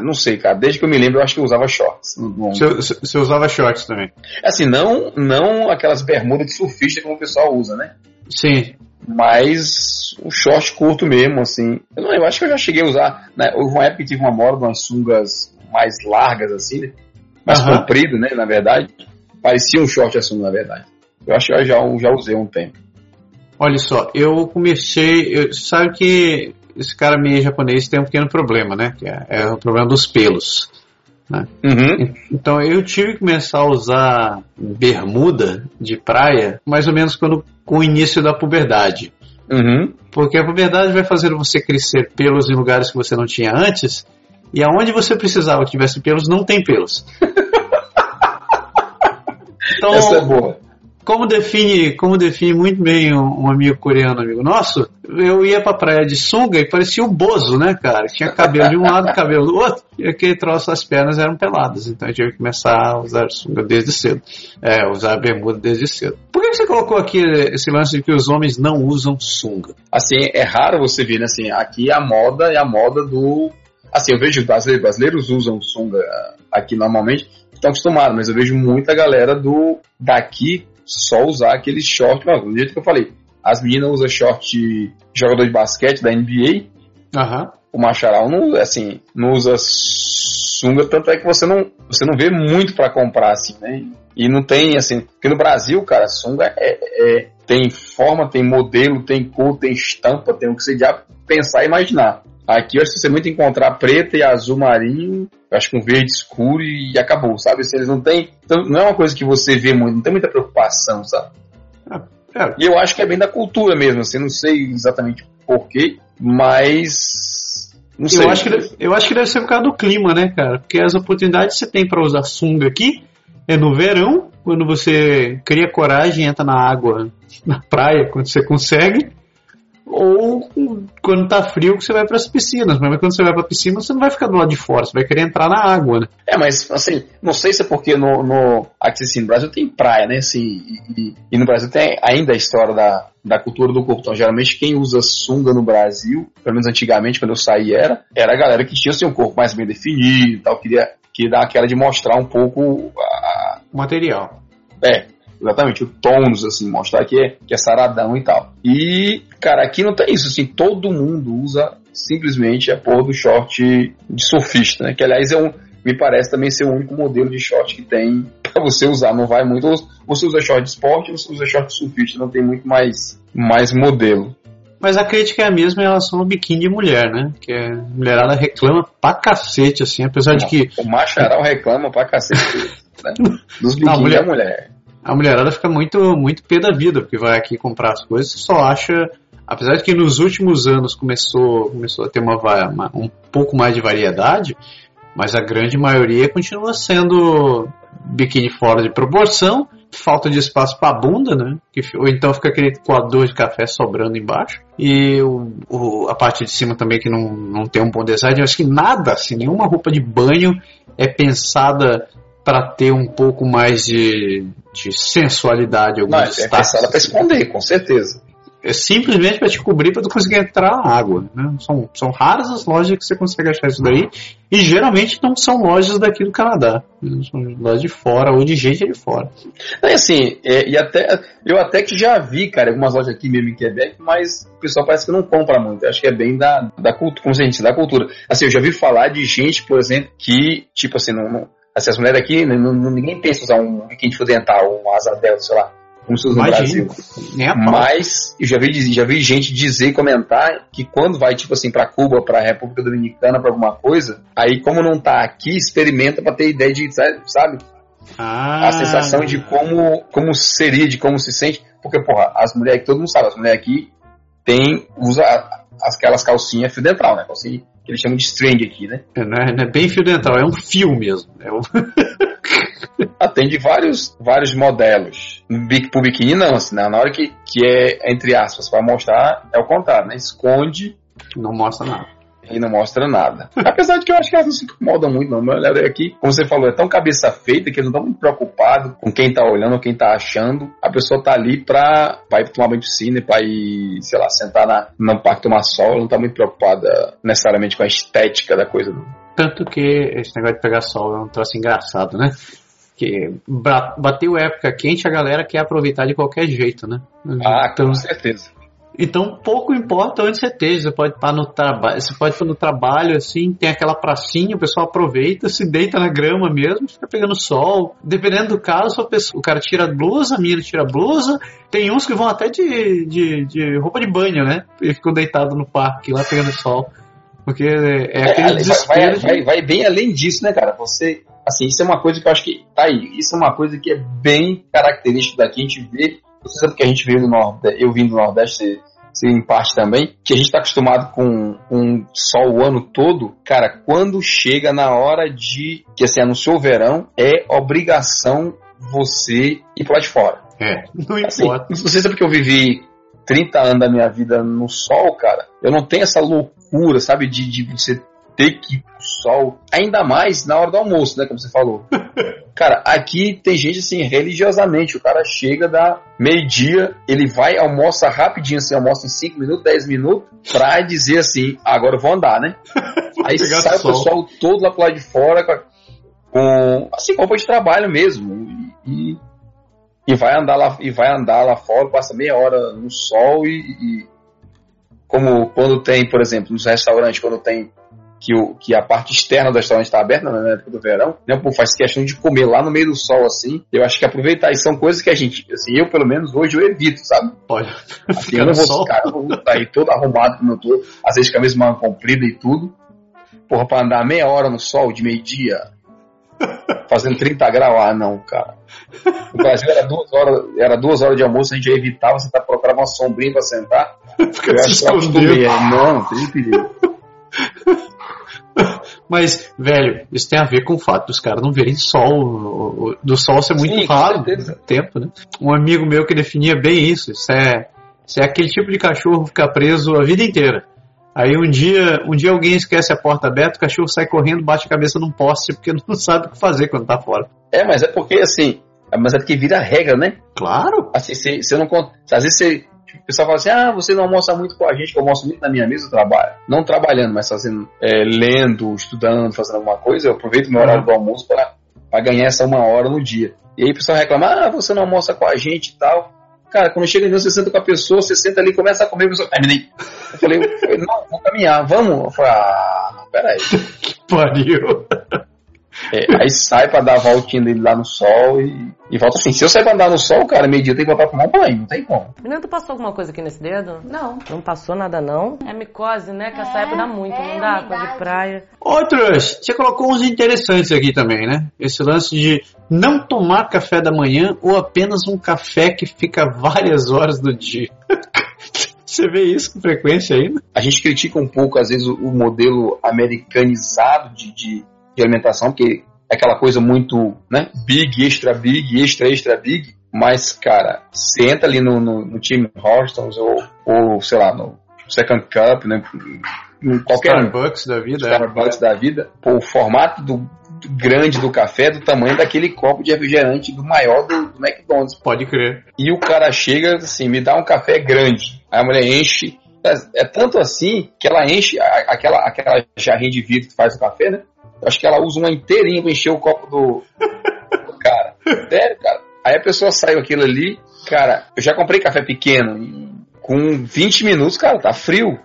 Não sei, cara, desde que eu me lembro, eu acho que eu usava shorts. Você, você usava shorts também? Assim, não, não aquelas bermudas de surfista como o pessoal usa, né? Sim. Mas o short curto mesmo, assim. Eu, não, eu acho que eu já cheguei a usar. Né? Houve uma época que tive uma moda de umas sungas mais largas, assim, né? Mais comprido, né? Na verdade. Parecia um short assim, na verdade. Eu acho que eu já, já usei um tempo. Olha só, eu comecei. Eu, sabe que esse cara meio japonês tem um pequeno problema, né? Que é, é o problema dos pelos. Né? Uhum. Então eu tive que começar a usar bermuda de praia mais ou menos quando, com o início da puberdade. Uhum. Porque a puberdade vai fazer você crescer pelos em lugares que você não tinha antes, e aonde você precisava que tivesse pelos, não tem pelos. [laughs] então, Essa é boa. Como define, como define muito bem um, um, amigo coreano, amigo nosso, eu ia pra praia de sunga e parecia o Bozo, né, cara? Tinha cabelo de um lado, [laughs] cabelo do outro, e aquele troço, as pernas eram peladas. Então eu tive que começar a usar sunga desde cedo. É, usar bermuda desde cedo. Por que você colocou aqui esse lance de que os homens não usam sunga? Assim, é raro você ver, né? Assim, aqui a moda é a moda do. Assim, eu vejo brasileiros, brasileiros usam sunga aqui normalmente, estão acostumados, mas eu vejo muita galera do daqui só usar aquele short, mas, do jeito que eu falei, as meninas usam short de jogador de basquete da NBA, uhum. o Macharal não, assim, não usa sunga, tanto é que você não, você não vê muito para comprar, assim, né? E não tem, assim, porque no Brasil, cara, sunga é, é, tem forma, tem modelo, tem cor, tem estampa, tem o que você já pensar e imaginar. Aqui eu acho que você muito encontrar preta e azul marinho, acho que um verde escuro e acabou, sabe? Assim, eles não tem. Então, não é uma coisa que você vê muito, não tem muita preocupação, sabe? É, é. E eu acho que é bem da cultura mesmo, assim, não sei exatamente porquê, mas. Não sei. Eu acho, que eu acho que deve ser por causa do clima, né, cara? Porque as oportunidades que você tem para usar sunga aqui é no verão, quando você cria coragem, entra na água, na praia, quando você consegue ou quando tá frio que você vai para as piscinas, mas quando você vai para a piscina você não vai ficar do lado de fora, você vai querer entrar na água, né? É, mas assim, não sei se é porque no, no aqui assim, no Brasil tem praia, né? Assim, e, e, no Brasil tem ainda a história da, da cultura do corpo. Então, geralmente quem usa sunga no Brasil, pelo menos antigamente quando eu saí era, era a galera que tinha assim, um corpo mais bem definido, e tal, queria que dar aquela de mostrar um pouco a... o material. É, Exatamente, o tônus, assim, mostrar que é, que é saradão e tal. E, cara, aqui não tem isso, assim, todo mundo usa simplesmente a porra do short de surfista, né? Que, aliás, é um, me parece também ser o único modelo de short que tem para você usar. Não vai muito. Você usa short de esporte, você usa short de surfista, não tem muito mais, mais modelo. Mas a crítica é a mesma em relação ao biquíni de mulher, né? Que a mulherada reclama pra cacete, assim, apesar de que. O macharal [laughs] reclama pra cacete né? [laughs] dos biquíni mulher, da mulher. A mulherada fica muito, muito pé da vida, porque vai aqui comprar as coisas e só acha. Apesar de que nos últimos anos começou, começou a ter uma, uma, um pouco mais de variedade, mas a grande maioria continua sendo biquíni fora de proporção, falta de espaço para a bunda, né? ou então fica aquele coador de café sobrando embaixo. E o, o, a parte de cima também que não, não tem um bom design. Eu acho que nada, assim, nenhuma roupa de banho é pensada para ter um pouco mais de, de sensualidade. Não, é pensada para esconder, com certeza é simplesmente para te cobrir para tu conseguir entrar na água. Né? São, são raras as lojas que você consegue achar isso daí e geralmente não são lojas daqui do Canadá, são lojas de fora ou de gente de fora. É assim, é, e até eu até que já vi, cara, algumas lojas aqui mesmo em Quebec, mas o pessoal parece que não compra muito. Eu acho que é bem da, da cultura, como se da cultura. Assim, eu já vi falar de gente, por exemplo, que tipo assim, não, não assim, as mulheres aqui, não, ninguém pensa usar um biquíni dental, um asa delta, sei lá como se usa no Brasil. Mas eu já vi, já vi gente dizer e comentar que quando vai, tipo assim, para Cuba, para República Dominicana, para alguma coisa, aí como não tá aqui, experimenta para ter ideia de, sabe? Ah. A sensação de como, como seria, de como se sente. Porque, porra, as mulheres aqui, todo mundo sabe, as mulheres aqui tem, usa aquelas calcinhas fio dental, né? Calcinha que eles chamam de string aqui, né? É, não, é, não é bem fio dental, é um fio mesmo. É um... [laughs] Atende vários, vários modelos. Pro biquíni não, assim, né? na hora que, que é, entre aspas, para mostrar, é o contrário, né? Esconde. Não mostra nada. E não mostra nada. Apesar de que eu acho que elas não se incomodam muito, não. Olhar aqui, como você falou, é tão cabeça feita que eles não estão muito preocupados com quem tá olhando, quem tá achando. A pessoa tá ali pra, pra ir tomar banho de piscina, pra ir, sei lá, sentar na, no parque tomar sol. Não tá muito preocupada necessariamente com a estética da coisa. Tanto que esse negócio de pegar sol é um troço engraçado, né? que bateu época quente, a galera quer aproveitar de qualquer jeito, né? Ah, então, com certeza. Então pouco importa onde você esteja, você pode estar no trabalho, você pode estar no trabalho assim, tem aquela pracinha, o pessoal aproveita, se deita na grama mesmo, fica pegando sol. Dependendo do caso, pessoa, o cara tira a blusa, a mina tira a blusa. Tem uns que vão até de, de, de roupa de banho, né? E ficam deitados no parque lá pegando sol. Porque é, é aquele é, desespero. Vai, vai, vai, bem além disso, né, cara? Você Assim, isso é uma coisa que eu acho que tá aí. Isso é uma coisa que é bem característica daqui. A gente vê, você sabe que a gente veio do Nordeste, eu vim do Nordeste, você, em parte também, que a gente está acostumado com um sol o ano todo, cara, quando chega na hora de que assim anunciou o verão, é obrigação você ir para lá de fora. É, não assim, importa. Não sei se é porque eu vivi 30 anos da minha vida no sol, cara. Eu não tenho essa loucura, sabe, de, de você ter que ir pro sol, ainda mais na hora do almoço, né, como você falou. [laughs] Cara, aqui tem gente assim, religiosamente, o cara chega da meio-dia, ele vai, almoça rapidinho, assim, almoça em 5 minutos, 10 minutos, pra dizer assim, agora eu vou andar, né? [laughs] Aí sai o pessoal todo lá pro lado de fora, com, assim, roupa de trabalho mesmo, e, e vai andar lá, e vai andar lá fora, passa meia hora no sol e, e como quando tem, por exemplo, nos restaurantes, quando tem que, o, que a parte externa do restaurante está aberta na época do verão, né? Pô, faz questão de comer lá no meio do sol, assim. Eu acho que aproveitar, e são coisas que a gente, assim, eu pelo menos hoje eu evito, sabe? Pode. Assim, eu não vou ficar, eu vou estar aí todo arrumado como eu tô, às vezes com a mesma comprida e tudo. Porra, pra andar meia hora no sol de meio-dia, fazendo 30 graus, ah, não, cara. No Brasil era duas horas, era duas horas de almoço, a gente já evitava, você tá procurando uma sombrinha pra sentar. [laughs] Fica eu acho que eu acostumei, não, tem perigo. [laughs] Mas, velho, isso tem a ver com o fato dos caras não verem sol, do sol ser muito Sim, raro tempo, né? Um amigo meu que definia bem isso, isso é, isso é aquele tipo de cachorro ficar preso a vida inteira. Aí um dia, um dia alguém esquece a porta aberta, o cachorro sai correndo, bate a cabeça num poste porque [laughs] não sabe o que fazer quando tá fora. É, mas é porque assim, mas é porque vira regra, né? Claro. Assim, você não às vezes você o pessoal fala assim: ah, você não almoça muito com a gente, que eu almoço muito na minha mesa, eu trabalho. Não trabalhando, mas fazendo, é, lendo, estudando, fazendo alguma coisa, eu aproveito meu horário do almoço para ganhar essa uma hora no dia. E aí o pessoal reclama: ah, você não almoça com a gente e tal. Cara, quando chega em você senta com a pessoa, você senta ali, começa a comer, a pessoa, terminei. Eu falei, não, vou caminhar, vamos. Eu falei, ah, peraí. [laughs] Pariu. É, aí sai pra dar a voltinha dele lá no sol e, e volta assim. Se eu sair pra andar no sol, cara, meio dia eu tenho que voltar pra tomar um banho, não tem como. Menina, tu passou alguma coisa aqui nesse dedo? Não. Não passou nada, não? É micose, né? Que essa É, época dá muito, é não dá? umidade. Coisa de praia. Outros, você colocou uns interessantes aqui também, né? Esse lance de não tomar café da manhã ou apenas um café que fica várias horas do dia. [laughs] Você vê isso com frequência ainda? A gente critica um pouco, às vezes, o, o modelo americanizado de, de, de alimentação, porque é aquela coisa muito, né? Big, extra big, extra, extra big. Mas, cara, você entra ali no, no, no time Hortons ou, ou, sei lá, no Second Cup, né? Em qualquer. Starbucks da vida. é. Starbucks da vida, pô, o formato do, do grande do café é do tamanho daquele copo de refrigerante do maior do, do McDonald's. Pode crer. E o cara chega assim, me dá um café grande. Aí a mulher enche. É, é tanto assim que ela enche a- aquela, aquela jarrinha de vidro que faz o café, né? Eu acho que ela usa uma inteirinha pra encher o copo do, do cara. [laughs] Sério, cara. Aí a pessoa saiu aquilo ali. Cara, eu já comprei café pequeno. com 20 minutos, cara, tá frio.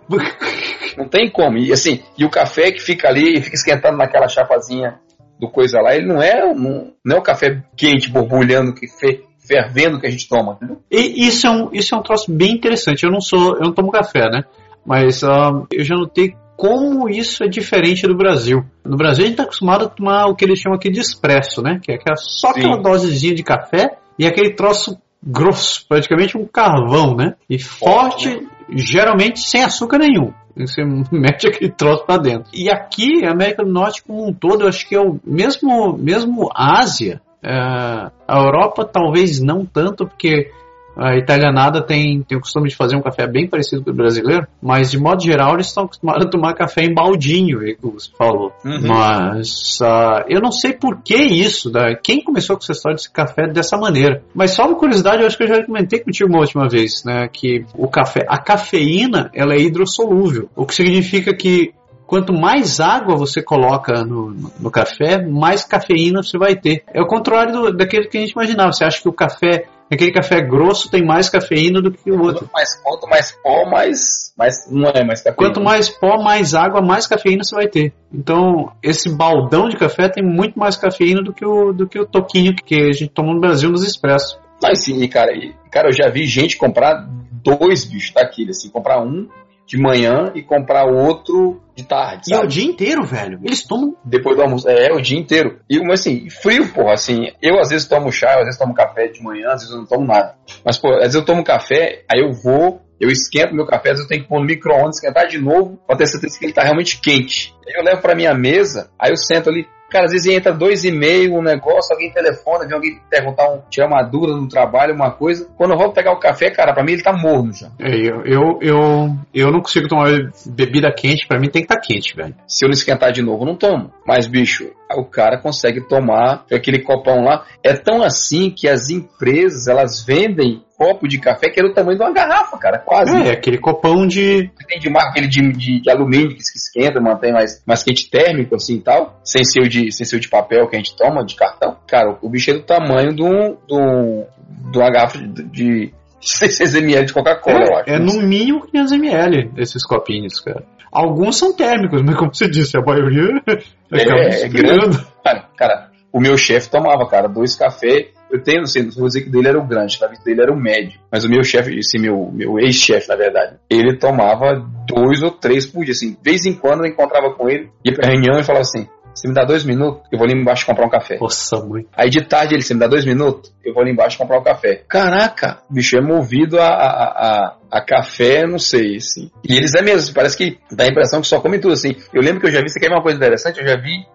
Não tem como. E assim, e o café que fica ali, fica esquentando naquela chapazinha do coisa lá, ele não é, um, não é o café quente, borbulhando, que fe- fervendo que a gente toma? E isso é um, isso é um troço bem interessante. Eu não sou, eu não tomo café, né? Mas ah, eu já notei como isso é diferente do Brasil. No Brasil a gente está acostumado a tomar o que eles chamam aqui de expresso, né? Que é aquela- só Sim. aquela dosezinha de café e aquele troço grosso, praticamente um carvão, né? E forte, geralmente sem açúcar nenhum. Você [laughs] mete aquele troço pra dentro. E aqui, a América do Norte como um todo, eu acho que é o mesmo, mesmo Ásia, é, a Europa talvez não tanto, porque a italianada tem, tem o costume de fazer um café bem parecido com o brasileiro, mas de modo geral eles estão acostumados a tomar café em baldinho, aí, como você falou. Uhum. Mas ah, eu não sei por que isso, da, quem começou com essa história desse café dessa maneira. Mas só uma curiosidade, eu acho que eu já comentei contigo uma última vez, né, que o café, a cafeína, ela é hidrossolúvel, o que significa que Quanto mais água você coloca no, no- no café, mais cafeína você vai ter. É o contrário do, daquele que a gente imaginava. Você acha que o café, aquele café grosso tem mais cafeína do que o outro. Quanto mais, quanto mais pó, mais, mais. Não é mais café. Quanto mais pó, mais água, mais cafeína você vai ter. Então, esse baldão de café tem muito mais cafeína do que o, do que o toquinho que a gente toma no Brasil nos expressos. Mas sim, cara, cara, eu já vi gente comprar dois bichos daquele, assim, comprar um de manhã e comprar outro de tarde, E é sabe? o dia inteiro, velho. Eles tomam. Depois do almoço. É, o dia inteiro. E, mas assim, frio, porra, assim, eu às vezes tomo chá, às vezes tomo café de manhã, às vezes eu não tomo nada. Mas, pô, às vezes eu tomo café, aí eu vou, eu esquento meu café, às vezes eu tenho que pôr no micro-ondas, esquentar de novo, pra ter certeza que ele tá realmente quente. Aí eu levo pra minha mesa, aí eu sento ali, Cara, às vezes entra dois e meio, um negócio, alguém telefona, vem alguém perguntar, um, tirar uma dúvida no trabalho, uma coisa. Quando eu volto pegar o café, cara, pra mim ele tá morno já. É, eu, eu, eu, eu não consigo tomar bebida quente, pra mim tem que estar quente, velho. Se eu não esquentar de novo, eu não tomo. Mas, bicho, o cara consegue tomar aquele copão lá. É tão assim que as empresas, elas vendem copo de café que é do tamanho de uma garrafa, cara, quase. É, aquele copão de. Tem de marca aquele de, de, de alumínio que se esquenta, mantém mais, mais quente térmico, assim e tal. Sem ser, o de, sem ser o de papel que a gente toma, de cartão. Cara, o bicho é do tamanho de, um, de, um, de uma garrafa de, de 600 [laughs] ml de Coca-Cola, eu acho. É, é no mínimo 500ml esses copinhos, cara. Alguns são térmicos, mas como você disse, a maioria [laughs] acaba é esfriando. grande. Cara, cara, o meu chefe tomava, cara, dois cafés. Eu tenho, não sei, não vou dizer que dele era o grande, a vista dele era o médio. Mas o meu chefe, esse meu, meu ex-chefe, na verdade, ele tomava dois ou três por dia. Assim, de vez em quando eu encontrava com ele, ia pra reunião e falava assim: você me dá dois minutos, eu vou ali embaixo comprar um café. Nossa, mãe. Aí de tarde ele, você me dá dois minutos, eu vou ali embaixo comprar um café. Caraca, o bicho é movido a, a, a, a café, não sei, assim. E eles é mesmo, parece que dá a impressão que só comem tudo, assim. Eu lembro que eu já vi, você quer ver uma coisa interessante? Eu já vi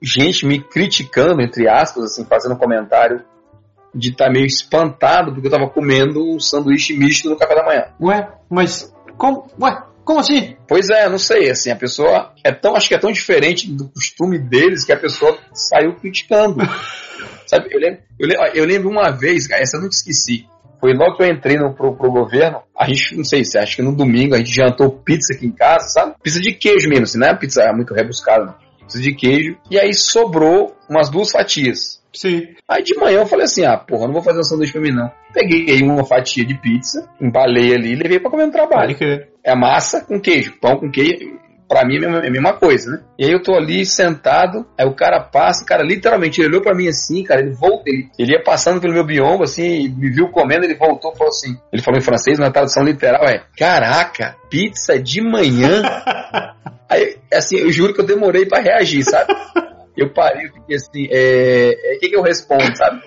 gente me criticando, entre aspas, assim, fazendo comentário de estar meio espantado porque eu tava comendo um sanduíche misto no café da manhã. Ué, mas. Como, ué, como assim? Pois é, não sei, assim, a pessoa é tão, acho que é tão diferente do costume deles que a pessoa saiu criticando. [laughs] Sabe, eu lembro, eu lembro, eu lembro uma vez, essa eu não te esqueci. Foi logo que eu entrei no, pro, pro governo, a gente, não sei se acho que no domingo a gente jantou pizza aqui em casa, sabe? Pizza de queijo mesmo, assim, não é pizza muito rebuscada, não. Pizza de queijo. E aí sobrou umas duas fatias. Sim. Aí de manhã eu falei assim, ah, porra, não vou fazer um sanduíche pra mim não. Peguei uma fatia de pizza, embalei ali e levei pra comer no trabalho. Pode crer. É massa com queijo, pão com queijo, pra mim é a mesma, é a mesma coisa, né? E aí eu tô ali sentado, aí o cara passa, cara, literalmente, ele olhou pra mim assim, cara, ele voltou, ele, ele ia passando pelo meu biombo, assim, me viu comendo, ele voltou falou assim, ele falou em francês, na tradução literal é, caraca, pizza de manhã? [laughs] aí, assim, eu juro que eu demorei pra reagir, sabe? Eu parei, fiquei assim, é, o é, que que eu respondo, sabe?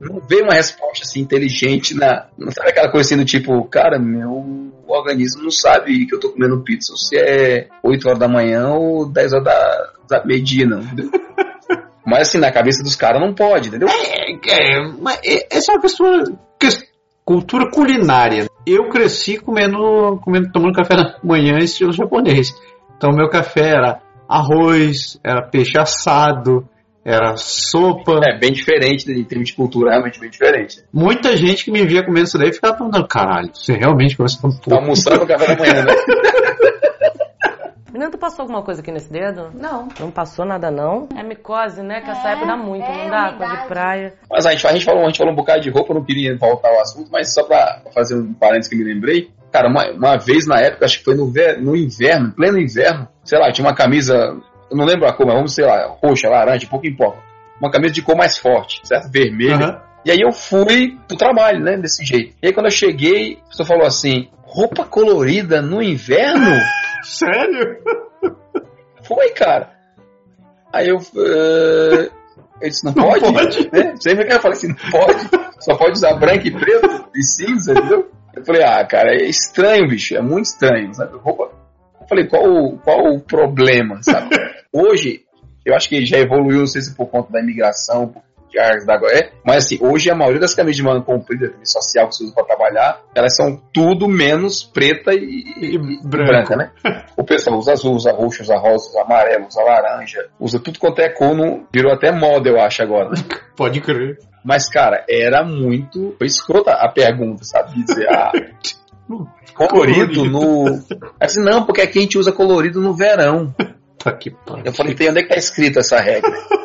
Não veio uma resposta assim inteligente na. Não sabe aquela coisa assim do tipo, cara, meu organismo não sabe que eu tô comendo pizza se é 8 horas da manhã ou 10 horas da, da meia-dia, não? [laughs] Mas assim, na cabeça dos caras não pode, entendeu? É, é, mas é, essa é uma questão, cultura culinária. Eu cresci comendo, comendo tomando café da manhã estilo japonês. Então meu café era arroz, era peixe assado, era sopa. É bem diferente em termos de cultura, realmente bem diferente. Muita gente que me via comendo isso daí ficava perguntando, caralho, você realmente gosta tanto Tá almoçando café da manhã, né? [laughs] Menina, tu passou alguma coisa aqui nesse dedo? Não. Não passou nada, não? É micose, né? Que essa é, época dá muito, é, não dá? Coisa de praia. Mas a gente, a, gente falou, a gente falou um bocado de roupa, eu não queria voltar ao assunto, mas só pra fazer um parênteses que me lembrei. Cara, uma, uma vez na época, acho que foi no, no inverno, pleno inverno, sei lá, tinha uma camisa eu não lembro a cor, mas vamos, sei lá, roxa, laranja, pouco importa. Uma camisa de cor mais forte, certo? Vermelha. Uhum. E aí eu fui pro trabalho, né, desse jeito. E aí quando eu cheguei, a pessoa falou assim, roupa colorida no inverno? [laughs] Sério? Foi, cara. Aí eu... Uh, eu disse, não, não pode? pode? Né? Sempre que eu falei assim, não pode. Só pode usar branco e preto e cinza, entendeu? Eu falei, ah, cara, é estranho, bicho. É muito estranho, sabe? Roupa... Eu falei, qual, qual o problema, sabe? Hoje, eu acho que já evoluiu, não sei se por conta da imigração, de áreas da é, mas assim, hoje a maioria das camisas de manga comprida, camisa social que se usa para trabalhar, elas são tudo menos preta e, e, e branca, né? O pessoal usa azul, usa roxo, usa rosa, usa amarelo, usa laranja, usa tudo quanto é cor, no, virou até moda, eu acho, agora. [laughs] Pode crer. Mas, cara, era muito. Foi escrota a pergunta, sabe? Dizer, ah. [laughs] colorido, colorido no. Assim, não, porque aqui a gente usa colorido no verão. Puta que pariu. Eu falei, tem onde é que tá escrito essa regra? [laughs]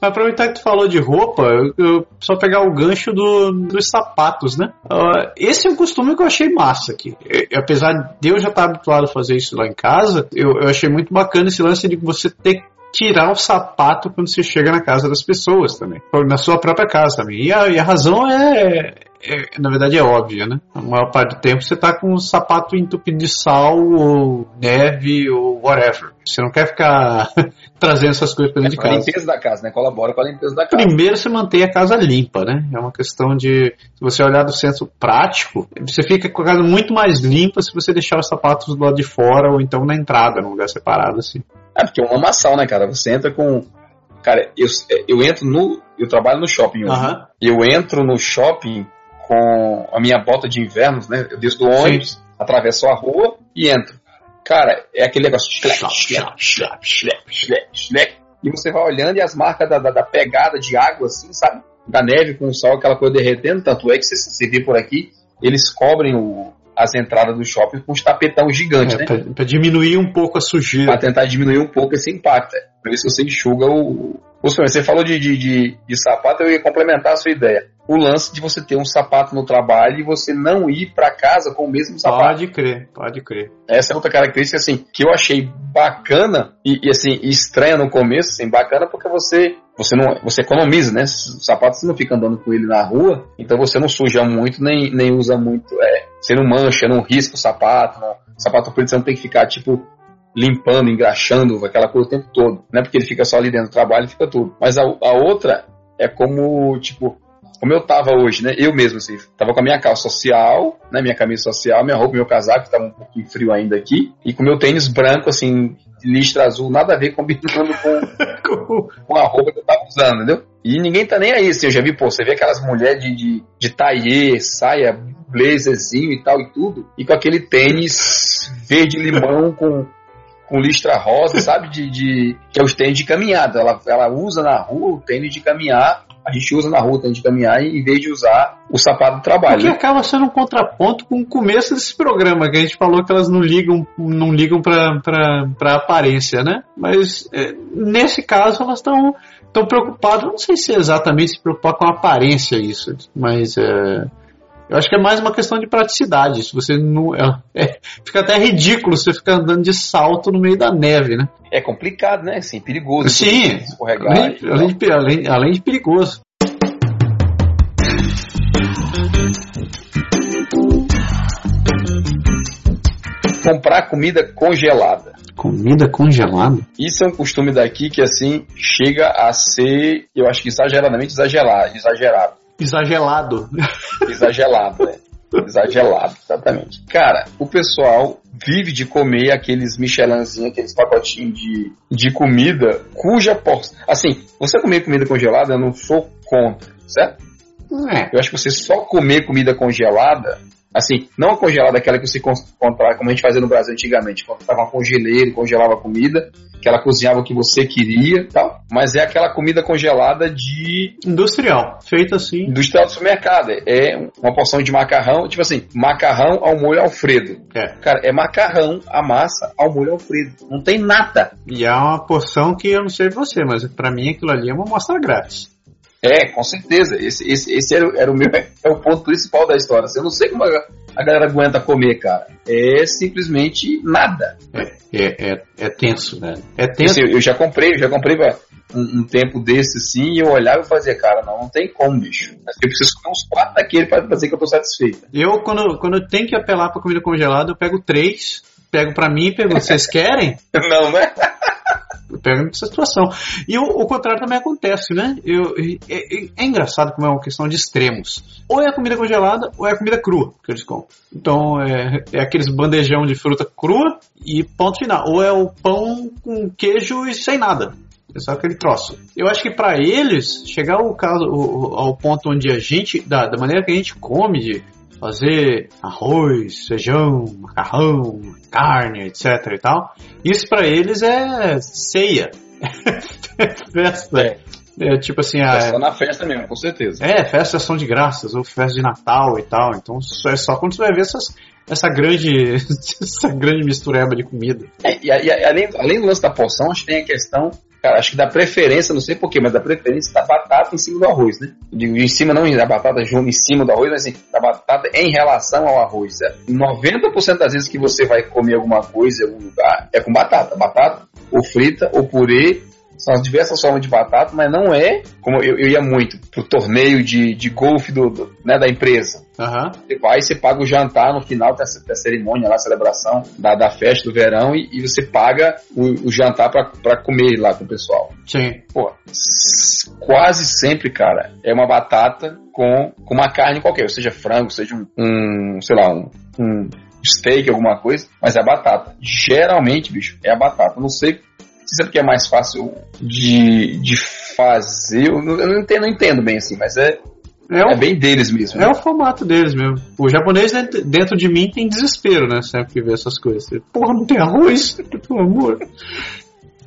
Mas aproveitar que tu falou de roupa, eu, eu só pegar o gancho do, dos sapatos, né? Uh, esse é um costume que eu achei massa aqui. Eu, apesar de eu já estar habituado a fazer isso lá em casa, eu, eu achei muito bacana esse lance de você ter tirar o sapato quando você chega na casa das pessoas também. Na sua própria casa também. E a, e a razão é, é, na verdade é óbvia, né? A maior parte do tempo você tá com o sapato entupido de sal ou neve ou whatever. Você não quer ficar [laughs] trazendo essas coisas para dentro é, de casa. A limpeza da casa, né? Colabora com a limpeza da casa. Primeiro você mantém a casa limpa, né? É uma questão de, se você olhar do senso prático, você fica com a casa muito mais limpa se você deixar os sapatos do lado de fora ou então na entrada, num lugar separado assim. É, porque é uma lamaçal, né, cara? Você entra com. Cara, eu, eu entro no. Eu trabalho no shopping hoje. Uhum. Eu entro no shopping com a minha bota de inverno, né? Eu desço do ônibus, Sim. atravesso a rua e entro. Cara, é aquele negócio. Schlep, schlep, schlep, schlep, schlep, schlep. E você vai olhando e as marcas da, da, da, pegada de água, assim, sabe? Da neve com o sol, aquela coisa derretendo. Tanto é que você, você vê por aqui, eles cobrem o, as entradas do shopping com um tapetão gigante, é, né? Pra, pra, diminuir um pouco a sujeira. Pra tentar diminuir um pouco esse impacto. Por isso você enxuga o. Você falou de, de, de, de sapato, eu ia complementar a sua ideia o lance de você ter um sapato no trabalho e você não ir para casa com o mesmo sapato. Pode crer, pode crer. Essa é outra característica assim que eu achei bacana e, e assim estranha no começo, assim, bacana porque você você não você economiza, né? O sapato você não fica andando com ele na rua, então você não suja muito nem, nem usa muito, é, você não mancha, não risca o sapato, não. O sapato preto você não tem que ficar tipo limpando, engraxando, aquela coisa o tempo todo, né? Porque ele fica só ali dentro do trabalho e fica tudo. Mas a, a outra é como, tipo, como eu tava hoje, né? Eu mesmo, assim, tava com a minha calça social, né? Minha camisa social, minha roupa, meu casaco, que tava um pouquinho frio ainda aqui, e com meu tênis branco, assim, listra azul, nada a ver combinando com, [laughs] com a roupa que eu tava usando, entendeu? E ninguém tá nem aí, assim, eu já vi, pô, você vê aquelas mulheres de, de, de taillé, saia, blazerzinho e tal e tudo, e com aquele tênis verde limão com, com listra rosa, sabe? De, de, que é os tênis de caminhada. Ela, ela usa na rua o tênis de caminhar a gente usa na rua de caminhar em vez de usar o sapato do trabalho. O que né? acaba sendo um contraponto com o começo desse programa, que a gente falou que elas não ligam, não ligam para aparência, né? Mas é, nesse caso elas estão tão preocupadas, não sei se é exatamente se preocupar com a aparência isso, mas é, Eu acho que é mais uma questão de praticidade. Se você não. É, é, fica até ridículo você ficar andando de salto no meio da neve, né? É complicado, né? Assim, perigoso. Sim, além, além, de, além, além de perigoso. Comprar comida congelada. Comida congelada? Isso é um costume daqui que, assim, chega a ser, eu acho que exageradamente exagerado. Exagerado. Exagerado. [laughs] Exagerado, né? Exagerado, exatamente. Cara, o pessoal vive de comer aqueles Michelinzinhos, aqueles pacotinhos de, de comida, cuja porção. Assim, você comer comida congelada, eu não sou contra, certo? É. Eu acho que você só comer comida congelada Assim, não a congelada, aquela que você comprava, como a gente fazia no Brasil antigamente, comprava uma congeleira, congelava a comida, que ela cozinhava o que você queria tal, mas é aquela comida congelada de... Industrial, feita assim. Industrial do supermercado, é uma porção de macarrão, tipo assim, macarrão ao molho alfredo. É. Cara, é macarrão, a massa ao molho alfredo, não tem nada. E é uma porção que eu não sei você, mas para mim aquilo ali é uma amostra grátis. É, com certeza. Esse, esse, esse era, era, o meu é o ponto principal da história. Eu não sei como a, a galera aguenta comer, cara. É simplesmente nada. É, é, é, é tenso, né? É tenso. Assim, eu já comprei, eu já comprei um, um, tempo desse assim, e eu olhava e fazia, cara, não, não tem como, bicho. Eu preciso comer uns quatro daquele para dizer que eu tô satisfeito. Eu, quando, quando eu tenho que apelar pra comida congelada, eu pego três, pego pra mim e pergunto, vocês querem? [laughs] não, né? Pega essa situação. E o, o, contrário também acontece, né? Eu, é, é, engraçado como é uma questão de extremos. Ou é a comida congelada, ou é a comida crua que eles compram. Então, é, é aqueles bandejão de fruta crua e ponto final. Ou é o pão com queijo e sem nada. É só aquele troço. Eu acho que para eles, chegar ao, caso, ao ponto onde a gente, da, da maneira que a gente come, de fazer arroz, feijão, macarrão, carne, etc e tal. Isso para eles é ceia. [laughs] festa. É. é. tipo assim, a, é só na festa mesmo, com certeza. É, festa ação de graças, ou festa de Natal e tal. Então é só quando você vai ver essas, essa grande [laughs] essa grande mistureba de comida. É, e, e, além, além do lance da porção, acho que tem a questão cara, acho que dá preferência, não sei porquê, mas dá preferência da batata em cima do arroz, né? Digo, em cima, não da batata junto em cima do arroz, mas assim, da batata em relação ao arroz. É. 90% das vezes que você vai comer alguma coisa em algum lugar é com batata. Batata, ou frita, ou purê, são as diversas formas de batata, mas não é como eu, eu ia muito pro torneio de, de golfe do, do né, da empresa. Uhum. Você vai, você paga o jantar no final da, da cerimônia, lá, a celebração da, da festa do verão, e, e você paga o, o jantar para comer lá com o pessoal. Sim. Pô, quase sempre, cara, é uma batata com, com uma carne qualquer, seja frango, seja um, um sei lá, um, um steak, alguma coisa, mas é a batata. Geralmente, bicho, é a batata. Não sei se é é mais fácil de, de fazer. Eu não, eu não, entendo, não entendo bem assim, mas é, é, o, é, bem deles mesmo. É né? o formato deles mesmo. O japonês dentro de mim tem desespero, né? Sempre que vê essas coisas. Porra, não tem arroz? [laughs] Pelo amor.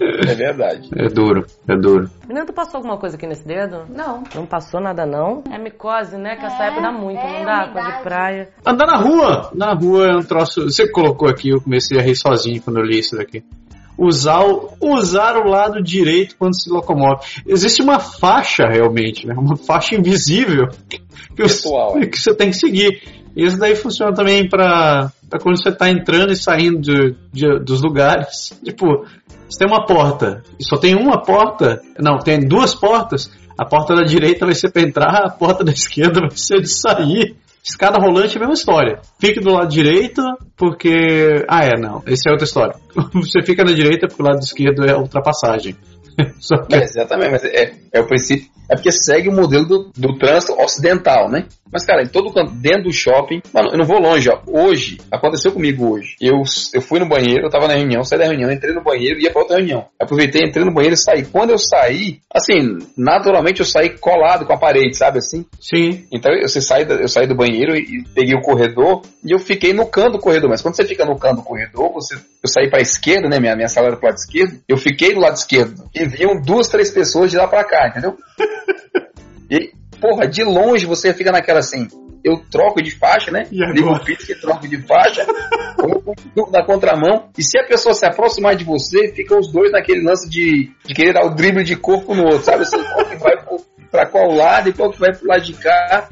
É verdade. É duro, é duro. Menina, tu passou alguma coisa aqui nesse dedo? Não. Não passou nada, não? É micose, né? Que é, essa época dá muito, é, não dá? Coisa de praia. Andar na rua! Na rua é um troço. Você colocou aqui, eu comecei a rir sozinho quando eu li isso daqui usar o, usar o lado direito quando se locomove. Existe uma faixa realmente, né? uma faixa invisível que, Pessoal, você, é. que você tem que seguir. Isso daí funciona também para quando você está entrando e saindo de, de, dos lugares. [laughs] Tipo, você tem uma porta e só tem uma porta. Não, tem duas portas. A porta da direita vai ser para entrar, a porta da [laughs] esquerda vai ser de sair. Escada rolante é a mesma história. Fique do lado direito, porque. Ah, é, não. Essa é outra história. [laughs] Você fica na direita, porque o lado esquerdo é ultrapassagem. [laughs] que... é, exatamente, mas é, é o princípio. É porque segue o modelo do, do trânsito ocidental, né? Mas, cara, em todo canto, dentro do shopping, mano, eu não vou longe, ó. Hoje, aconteceu comigo hoje. Eu, eu fui no banheiro, eu tava na reunião, saí da reunião, entrei no banheiro e ia pra outra reunião. Aproveitei, entrei no banheiro e saí. Quando eu saí, assim, naturalmente eu saí colado com a parede, sabe assim? Sim. Então eu, você sai, eu saí do banheiro e, peguei o corredor e eu fiquei no canto do corredor. Mas quando você fica no canto do corredor, você, eu saí pra esquerda, né? Minha, minha sala era pro lado esquerdo. Eu fiquei do lado esquerdo e viam duas, três pessoas de lá pra cá, entendeu? [laughs] e porra, de longe você fica naquela assim, eu troco de faixa, né? Ligo o pisca e troco de faixa, [laughs] na contramão, e se a pessoa se aproximar de você, ficam os dois naquele lance de, de querer dar o drible de corpo no outro, sabe? Assim, qual que vai pro, pra qual lado e qual que vai pro lado de cá.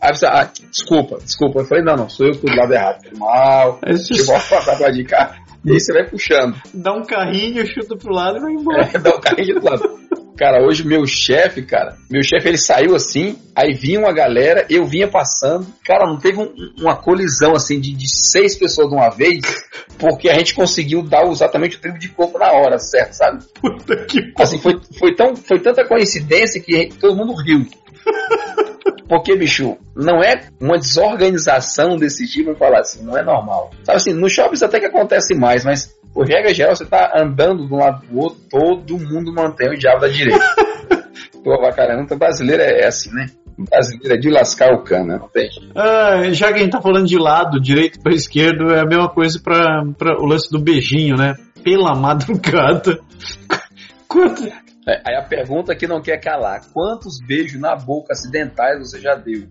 Aí você, ah, desculpa, desculpa. Eu falei, não, não, sou eu que tô do lado errado. Foi mal, deixa eu você passar pra de cá. E aí você vai puxando. dá um carrinho, chuta pro lado e vai embora. É, dá o carrinho do lado. Cara, hoje meu chefe, cara, meu chefe ele saiu assim, aí vinha uma galera, eu vinha passando. Cara, não teve um- uma colisão assim de, de seis pessoas de uma vez, porque a gente conseguiu dar exatamente o tempo de corpo na hora, certo, sabe? Puta que Assim, foi, foi, tão, foi tanta coincidência que todo mundo riu. Porque, bicho, não é uma desorganização desse tipo, falar assim, não é normal. Sabe assim, no shopping até que acontece mais, mas, por regra geral, você tá andando de um lado pro outro, todo mundo mantém o diabo da direita. [laughs] Tô avacalhando, então brasileiro é assim, né? Brasileiro é de lascar o cano, né? Não tem. Ah, já que a gente tá falando de lado, direito para esquerdo, é a mesma coisa para o lance do beijinho, né? Pela madrugada. [laughs] Quanto, Aí a pergunta que não quer calar: quantos beijos na boca acidentais você já deu?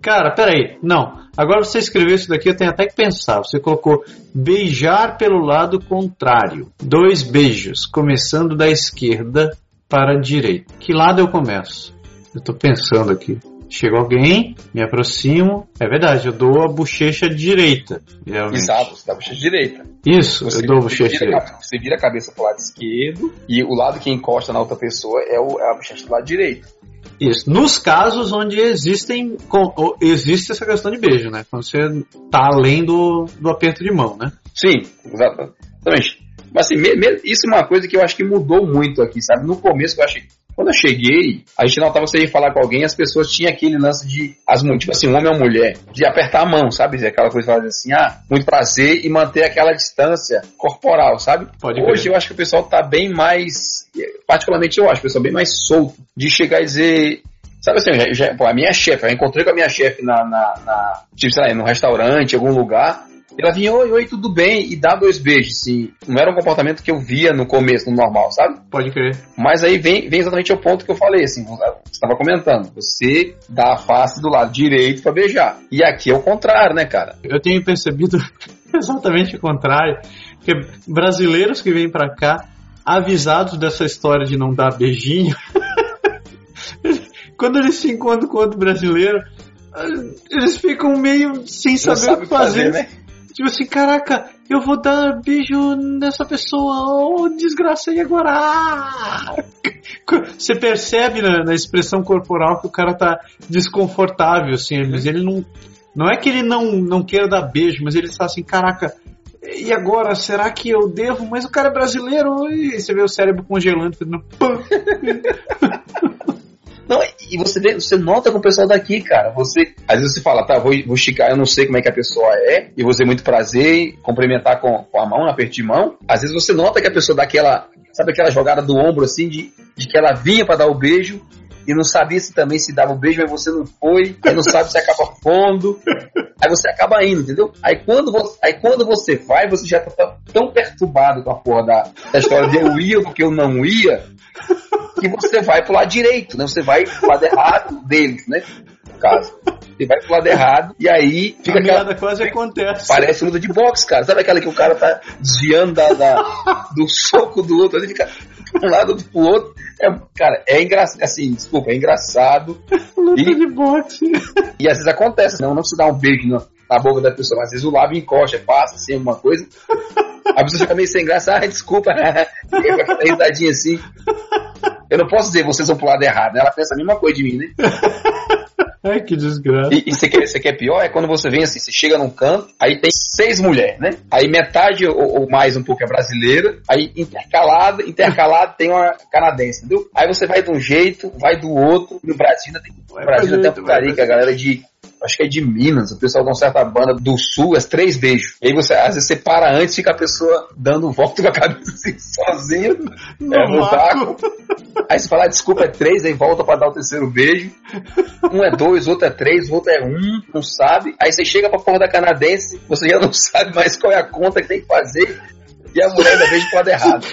Cara, peraí. Não. Agora você escreveu isso daqui, eu tenho até que pensar. Você colocou beijar pelo lado contrário. Dois beijos, começando da esquerda para a direita. Que lado eu começo? Eu tô pensando aqui. Chega alguém, me aproximo. É verdade, eu dou a bochecha direita. geralmente. Exato, você dá a bochecha direita. Isso, Você, eu dou a bochecha direita. você vira a cabeça pro lado esquerdo e o lado que encosta na outra pessoa é, o, é a bochecha do lado direito. Isso. Nos casos onde existem o- existe essa questão de beijo, né? Quando você tá além do, do aperto de mão, né? Sim, exatamente. Mas assim, isso é uma coisa que eu acho que mudou muito aqui, sabe? No começo eu achei. Quando eu cheguei, a gente notava você ia falar com alguém, as pessoas tinham aquele lance de, as, tipo assim, um homem ou mulher, de apertar a mão, sabe? Aquela coisa de fazer assim, ah, muito prazer, e manter aquela distância corporal, sabe? Pode Hoje crer. eu acho que o pessoal tá bem mais, particularmente eu acho, o pessoal bem mais solto, de chegar e dizer, Sabe assim, já, já- pô, a minha chefe, eu encontrei com a minha chefe na, na, na, tipo, sei lá, num restaurante, em algum lugar, ela vinha, oi, oi, tudo bem, e dá dois beijos, assim. Não era um comportamento que eu via no começo, no normal, sabe? Pode crer. Mas aí vem, vem exatamente o ponto que eu falei, assim, você estava comentando, você dá a face do lado direito pra beijar. E aqui é o contrário, né, cara? Eu tenho percebido [laughs] exatamente o contrário. Que brasileiros que vêm pra cá, avisados dessa história de não dar beijinho, [laughs] quando eles se encontram com outro brasileiro, eles ficam meio sem saber o que fazer. né? Tipo assim, caraca, eu vou dar beijo nessa pessoa, oh, desgraça, e agora? Ah! [laughs] Você percebe na, na expressão corporal que o cara tá desconfortável, assim, mas ele não. Não é que ele não, não queira dar beijo, mas ele está assim, caraca, e agora? Será que eu devo? Mas o cara é brasileiro, e você vê o cérebro congelando, fazendo. [laughs] Não, e você, vê- você nota com o pessoal daqui, cara. Você, às vezes você fala, tá, vou, vou esticar, eu não sei como é que a pessoa é, e vou muito prazer, cumprimentar com, com a mão, no aperto de mão. Às vezes você nota que a pessoa dá aquela, sabe aquela jogada do ombro, assim, de, de que ela vinha pra dar o beijo, e não sabia se também se dava o beijo, mas você não foi, aí não sabe se acaba fundo, aí você acaba indo, entendeu? Aí quando você, aí quando você vai, você já tá tão- perturbado com a porra da, da história de eu ia do que eu não ia, que você vai pro lado direito, né? Você vai pro lado errado deles, né? No caso. Você vai pro lado errado e aí fica a aquela. quase acontece. Parece luta de boxe, cara. Sabe aquela que o cara tá desviando da, da- do soco do outro, ele fica de um lado pro outro. É, cara, é engraçado, assim, desculpa, é engraçado. Luta E- de boxe. E às vezes acontece, não, não se dá um beijo na, na boca da pessoa, mas às vezes o lábio encosta, passa assim, alguma coisa. A pessoa fica meio sem graça, ah, desculpa, [laughs] fica aquela risadinha assim. Eu não posso dizer vocês vão pro lado errado, né? Ela pensa a mesma coisa de mim, né? [laughs] Ai, que desgraça. E, e você, quer, você quer pior? É quando você vem assim, você chega num canto, aí tem seis mulheres, né? Aí metade ou, ou mais um pouco é brasileira, aí intercalado, intercalado tem uma canadense, entendeu? Aí você vai de um jeito, vai do outro, e no Brasil ainda tem, no Brasil ainda tem jeito, a putaria vai que a galera de acho que é de Minas, o pessoal de uma certa banda do sul, é três beijos. E aí você, às vezes você para antes, fica a pessoa dando volta com a cabeça assim, sozinha, é, no vácuo. Aí você fala, ah, desculpa, é três, aí volta pra dar o terceiro beijo. Um é dois, outro é três, outro é um, não sabe. Aí você chega pra porra da canadense, você já não sabe mais qual é a conta que tem que fazer. E a mulher ainda beija pro lado errado.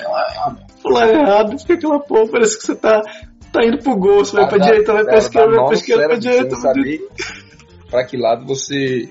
Pro lado errado, fica aquela porra, parece que você tá, tá indo pro gol, você vai pra direita, vai pra dá- esquerda, vai pra no esquerda, pra direita. Pra que lado você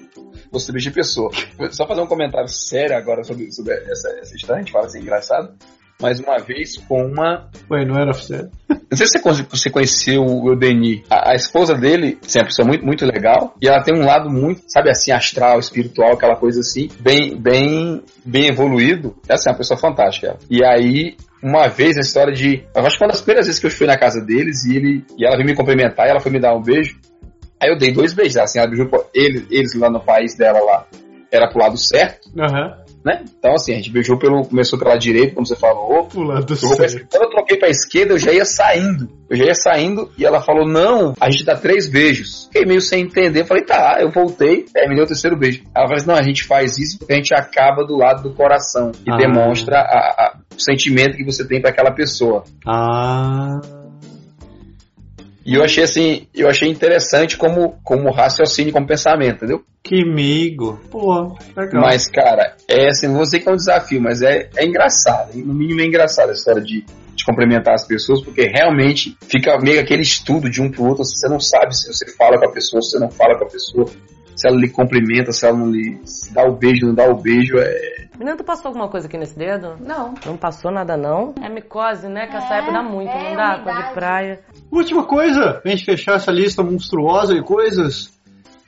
você beija a pessoa. Só fazer um comentário sério agora sobre, sobre essa, essa história, a gente fala assim, engraçado. mais uma vez com uma. Ué, não era oficial. [laughs] Não sei se você conheceu o Denis. A, a, esposa dele assim, é uma pessoa muito, muito legal. E ela tem um lado muito, sabe assim, astral, espiritual, aquela coisa assim, bem, bem, bem evoluído. Essa é uma pessoa fantástica. Ela. E aí, uma vez a história de. Eu acho que foi uma das primeiras vezes que eu fui na casa deles e ele e ela veio me cumprimentar e ela foi me dar um beijo. Aí eu dei dois beijos, assim, ela beijou eles, eles lá no país dela lá. Era pro lado certo. Uhum. Né? Então, assim, a gente beijou pelo. Começou pela direita, como você falou. Pro lado certo. Quando eu troquei pra esquerda, eu já ia saindo. Eu já ia saindo e ela falou: Não, a gente dá três beijos. Fiquei meio sem entender. Falei: Tá, eu voltei, terminei o terceiro beijo. Ela falou assim: Não, a gente faz isso porque a gente acaba do lado do coração e ah. demonstra a, a, o sentimento que você tem para aquela pessoa. Ah. E eu achei assim, eu achei interessante como, como raciocínio, como pensamento, entendeu? Que amigo. Pô, legal. Mas, cara, é assim, não vou dizer que é um desafio, mas é, é engraçado. No mínimo é engraçado a história de, de complementar as pessoas, porque realmente fica meio aquele estudo de um pro outro, você não sabe se você fala com a pessoa, se você não fala com a pessoa, se ela lhe cumprimenta, se ela não lhe dá o beijo, não dá o beijo, é... Menina, tu passou alguma coisa aqui nesse dedo? Não. Não passou nada, não? É micose, né? Que essa É, época dá muito, é não dá? umidade. Coisa de praia. Última coisa, pra gente fechar essa lista monstruosa de coisas.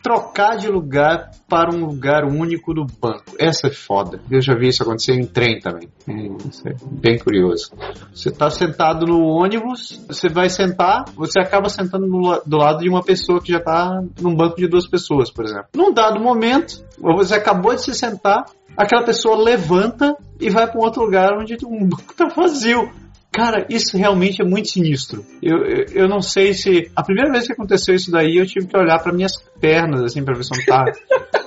Trocar de lugar para um lugar único do banco. Essa é foda. Eu já vi isso acontecer em trem também. Isso é bem curioso. Você está sentado no ônibus, você vai sentar, você acaba sentando no do lado de uma pessoa que já está num banco de duas pessoas, por exemplo. Num dado momento, você acabou de se sentar, aquela pessoa levanta e vai para um outro lugar onde um banco está vazio. Cara, isso realmente é muito sinistro. Eu, eu, eu não sei se. A primeira vez que aconteceu isso daí, eu tive que olhar para minhas pernas, assim, pra ver se eu não tá.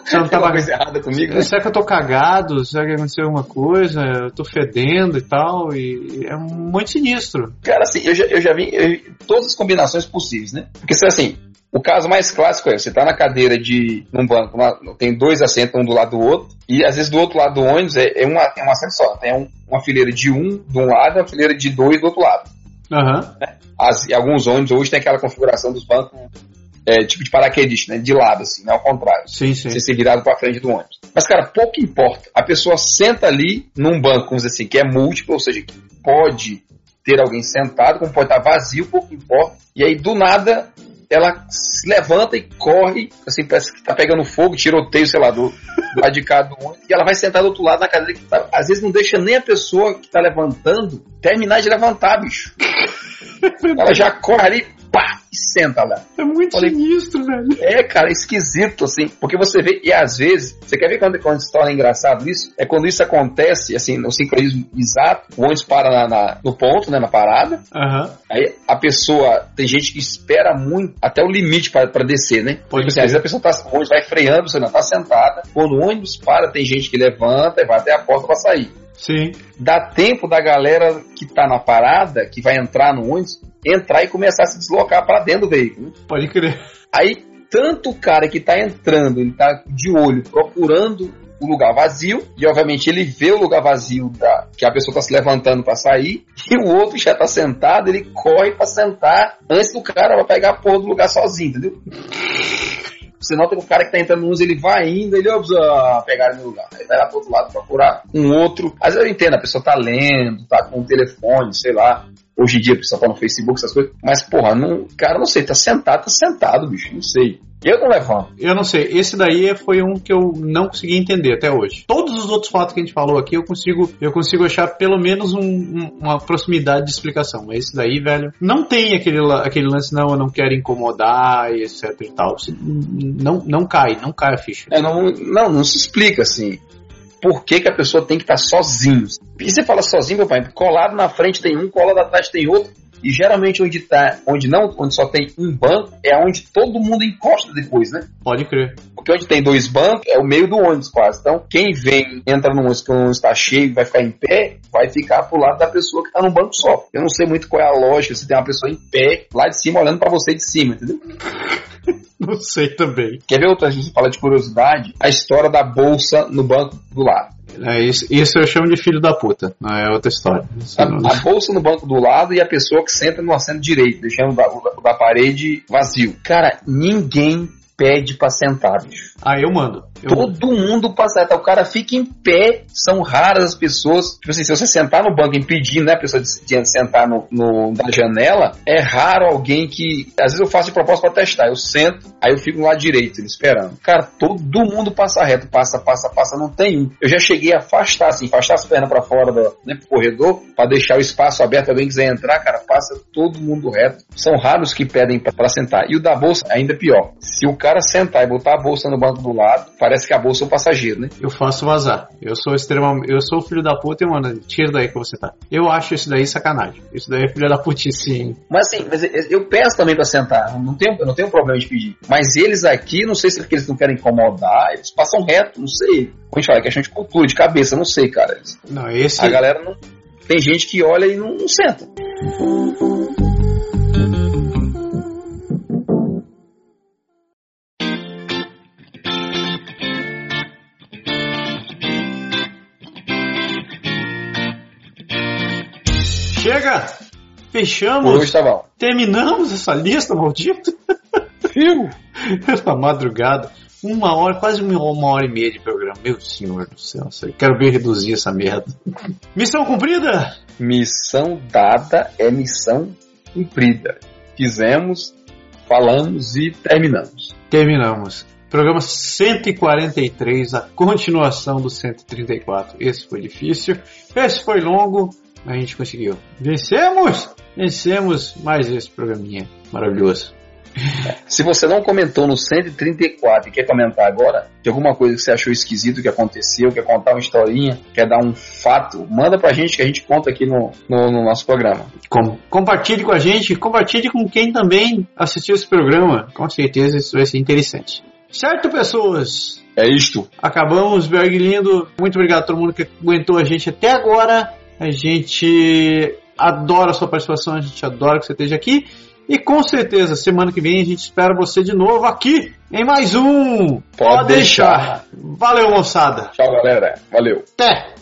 Se eu não tava. coisa errada comigo, né? Será que eu tô cagado? Será que aconteceu alguma coisa? Eu tô fedendo e tal? E é muito sinistro. Cara, assim, eu já, eu já vi eu- todas as combinações possíveis, né? Porque, se assim, o caso mais clássico é, você tá na cadeira de num banco, lá, tem dois assentos um do lado do outro, e às vezes do outro lado do ônibus é, é, uma, é um assento só, tem um- uma fileira de um de um lado e uma fileira de dois do outro lado. Aham. As, e alguns ônibus hoje tem aquela configuração dos bancos, é, tipo de paraquedista, né? De lado, assim, não ao contrário. Sim, sim. Você ser virado pra frente do ônibus. Mas, cara, pouco importa. A pessoa senta ali num banco, vamos dizer assim, que é múltiplo, ou seja, que pode ter alguém sentado, como pode estar vazio, pouco importa. E aí, do nada, ela se levanta e corre, assim, parece que tá pegando fogo, tiroteio, sei lá, do, do lado de cá do ônibus. E ela vai sentar do outro lado na cadeira que tá, às vezes não deixa nem a pessoa que tá levantando terminar de levantar, bicho. [laughs] Ela já corre ali, pá, e senta lá. É muito Falei- sinistro, velho. É, cara, esquisito, assim, porque você vê, e às vezes, você quer ver quando, quando se torna engraçado isso? É quando isso acontece, assim, no sincronismo exato, o ônibus para na- na- no ponto, né, na parada, Aham. aí a pessoa, tem gente que espera muito, até o limite para descer, né? Pode Tipo assim, às vezes a pessoa tá, o ônibus vai freando, você não tá sentada, quando o ônibus para, tem gente que levanta e vai até a porta para sair. Sim. Dá tempo da galera que tá na parada, que vai entrar no ônibus, entrar e começar a se deslocar para dentro do veículo. Pode crer. Aí, tanto o cara que tá entrando, ele tá de olho procurando o lugar vazio, e obviamente ele vê o lugar vazio da, que a pessoa tá se levantando para sair, [laughs] e o outro já tá sentado, ele corre para sentar antes do cara vai pegar a porra do lugar sozinho, entendeu? Você nota que o cara que tá entrando no uso, ele vai indo, ele precisa pegar no lugar. Aí vai lá pro outro lado procurar um outro. Vezes eu entendo, a pessoa tá lendo, tá com o telefone, sei lá. Hoje em dia a pessoa tá no Facebook, essas coisas. Mas, porra, não, cara, não sei, tá sentado, tá sentado, bicho, não sei. Eu não levanto. Eu não sei, esse daí foi um que eu não consegui entender até hoje. Todos os outros fatos que a gente falou aqui, eu consigo, eu consigo achar pelo menos um- um- uma proximidade de explicação. Mas esse daí, velho, não tem aquele, aquele lance, não, eu não quero incomodar e etc e tal. Não, não cai, não cai a ficha. É, não, não, não se explica assim. Por que, que a pessoa tem que estar sozinho? E você fala sozinho, meu pai, colado na frente tem um, colado atrás tem outro. E geralmente onde tá, onde não, onde só tem um banco, é onde todo mundo encosta depois, né? Pode crer. Porque onde tem dois bancos é o meio do ônibus quase. Então, quem vem, entra no ônibus que o ônibus está cheio vai ficar em pé, vai ficar pro lado da pessoa que está num banco só. Eu não sei muito qual é a lógica, se tem uma pessoa em pé, lá de cima, olhando para você de cima, entendeu? [laughs] Não sei também. Quer ver outra gente fala de curiosidade? A história da bolsa no banco do lado. É, isso, isso eu chamo de filho da puta. Não é outra história. A, a bolsa no banco do lado e a pessoa que senta no assento direito, deixando o da- o da parede vazio. Cara, ninguém pede pra sentar, bicho. Ah, eu mando. Eu Todo mundo passa reta. O cara fica em pé. São raras as pessoas. Tipo assim, se você sentar no banco impedindo né, a pessoa de, de sentar no, no, na janela, é raro alguém que. Às vezes eu faço de propósito pra testar. Eu sento, aí eu fico lado direito, esperando. Cara, todo mundo passa reto. Passa, passa, passa. Não tem um. Eu já cheguei a afastar, assim, afastar as pernas pra fora do né, corredor, pra deixar o espaço aberto. Alguém quiser entrar, cara, passa todo mundo reto. São raros que pedem pra sentar. E o da bolsa, ainda pior. Se o cara sentar e botar a bolsa no banco do lado, parece que a bolsa é um passageiro, né? Eu faço vazar. Eu sou extremamente. Eu sou filho da puta e, mano, tira daí que você tá. Eu acho isso daí sacanagem. Isso daí é filho da putice, sim. Mas assim, mas eu peço também pra sentar. Eu Não tenho, eu não tenho problema de pedir. Mas eles aqui, não sei se é porque eles não querem incomodar, eles passam reto, não sei. Como a gente fala, é questão de cultura, de cabeça, não sei, cara. Não, esse. A galera não. Tem gente que olha e não, não senta. Chega! Fechamos! Por hoje tá bom. Terminamos essa lista maldita? Viu? [laughs] Essa madrugada. Uma hora, quase uma hora e meia de programa. Meu senhor do céu, quero ver reduzir essa merda. Missão cumprida? Missão dada é missão cumprida. Fizemos, falamos e terminamos. Terminamos. Programa 143, a continuação do 134. Esse foi difícil, esse foi longo, a gente conseguiu. Vencemos! Vencemos mais esse programinha maravilhoso. [laughs] Se você não comentou no 134 e quer comentar agora, de alguma coisa que você achou esquisito que aconteceu, quer contar uma historinha, quer dar um fato, manda pra gente que a gente conta aqui no, no, no nosso programa. Com- compartilhe com a gente, compartilhe com quem também assistiu esse programa. Com certeza isso vai ser interessante. Certo, pessoas? É isto. Acabamos, Berg lindo. Muito obrigado a todo mundo que aguentou a gente até agora. A gente adora a sua participação, a gente adora que você esteja aqui. E com certeza, semana que vem a gente espera você de novo aqui em mais um. Pode deixar. Valeu, moçada. Tchau, galera. Valeu. Até.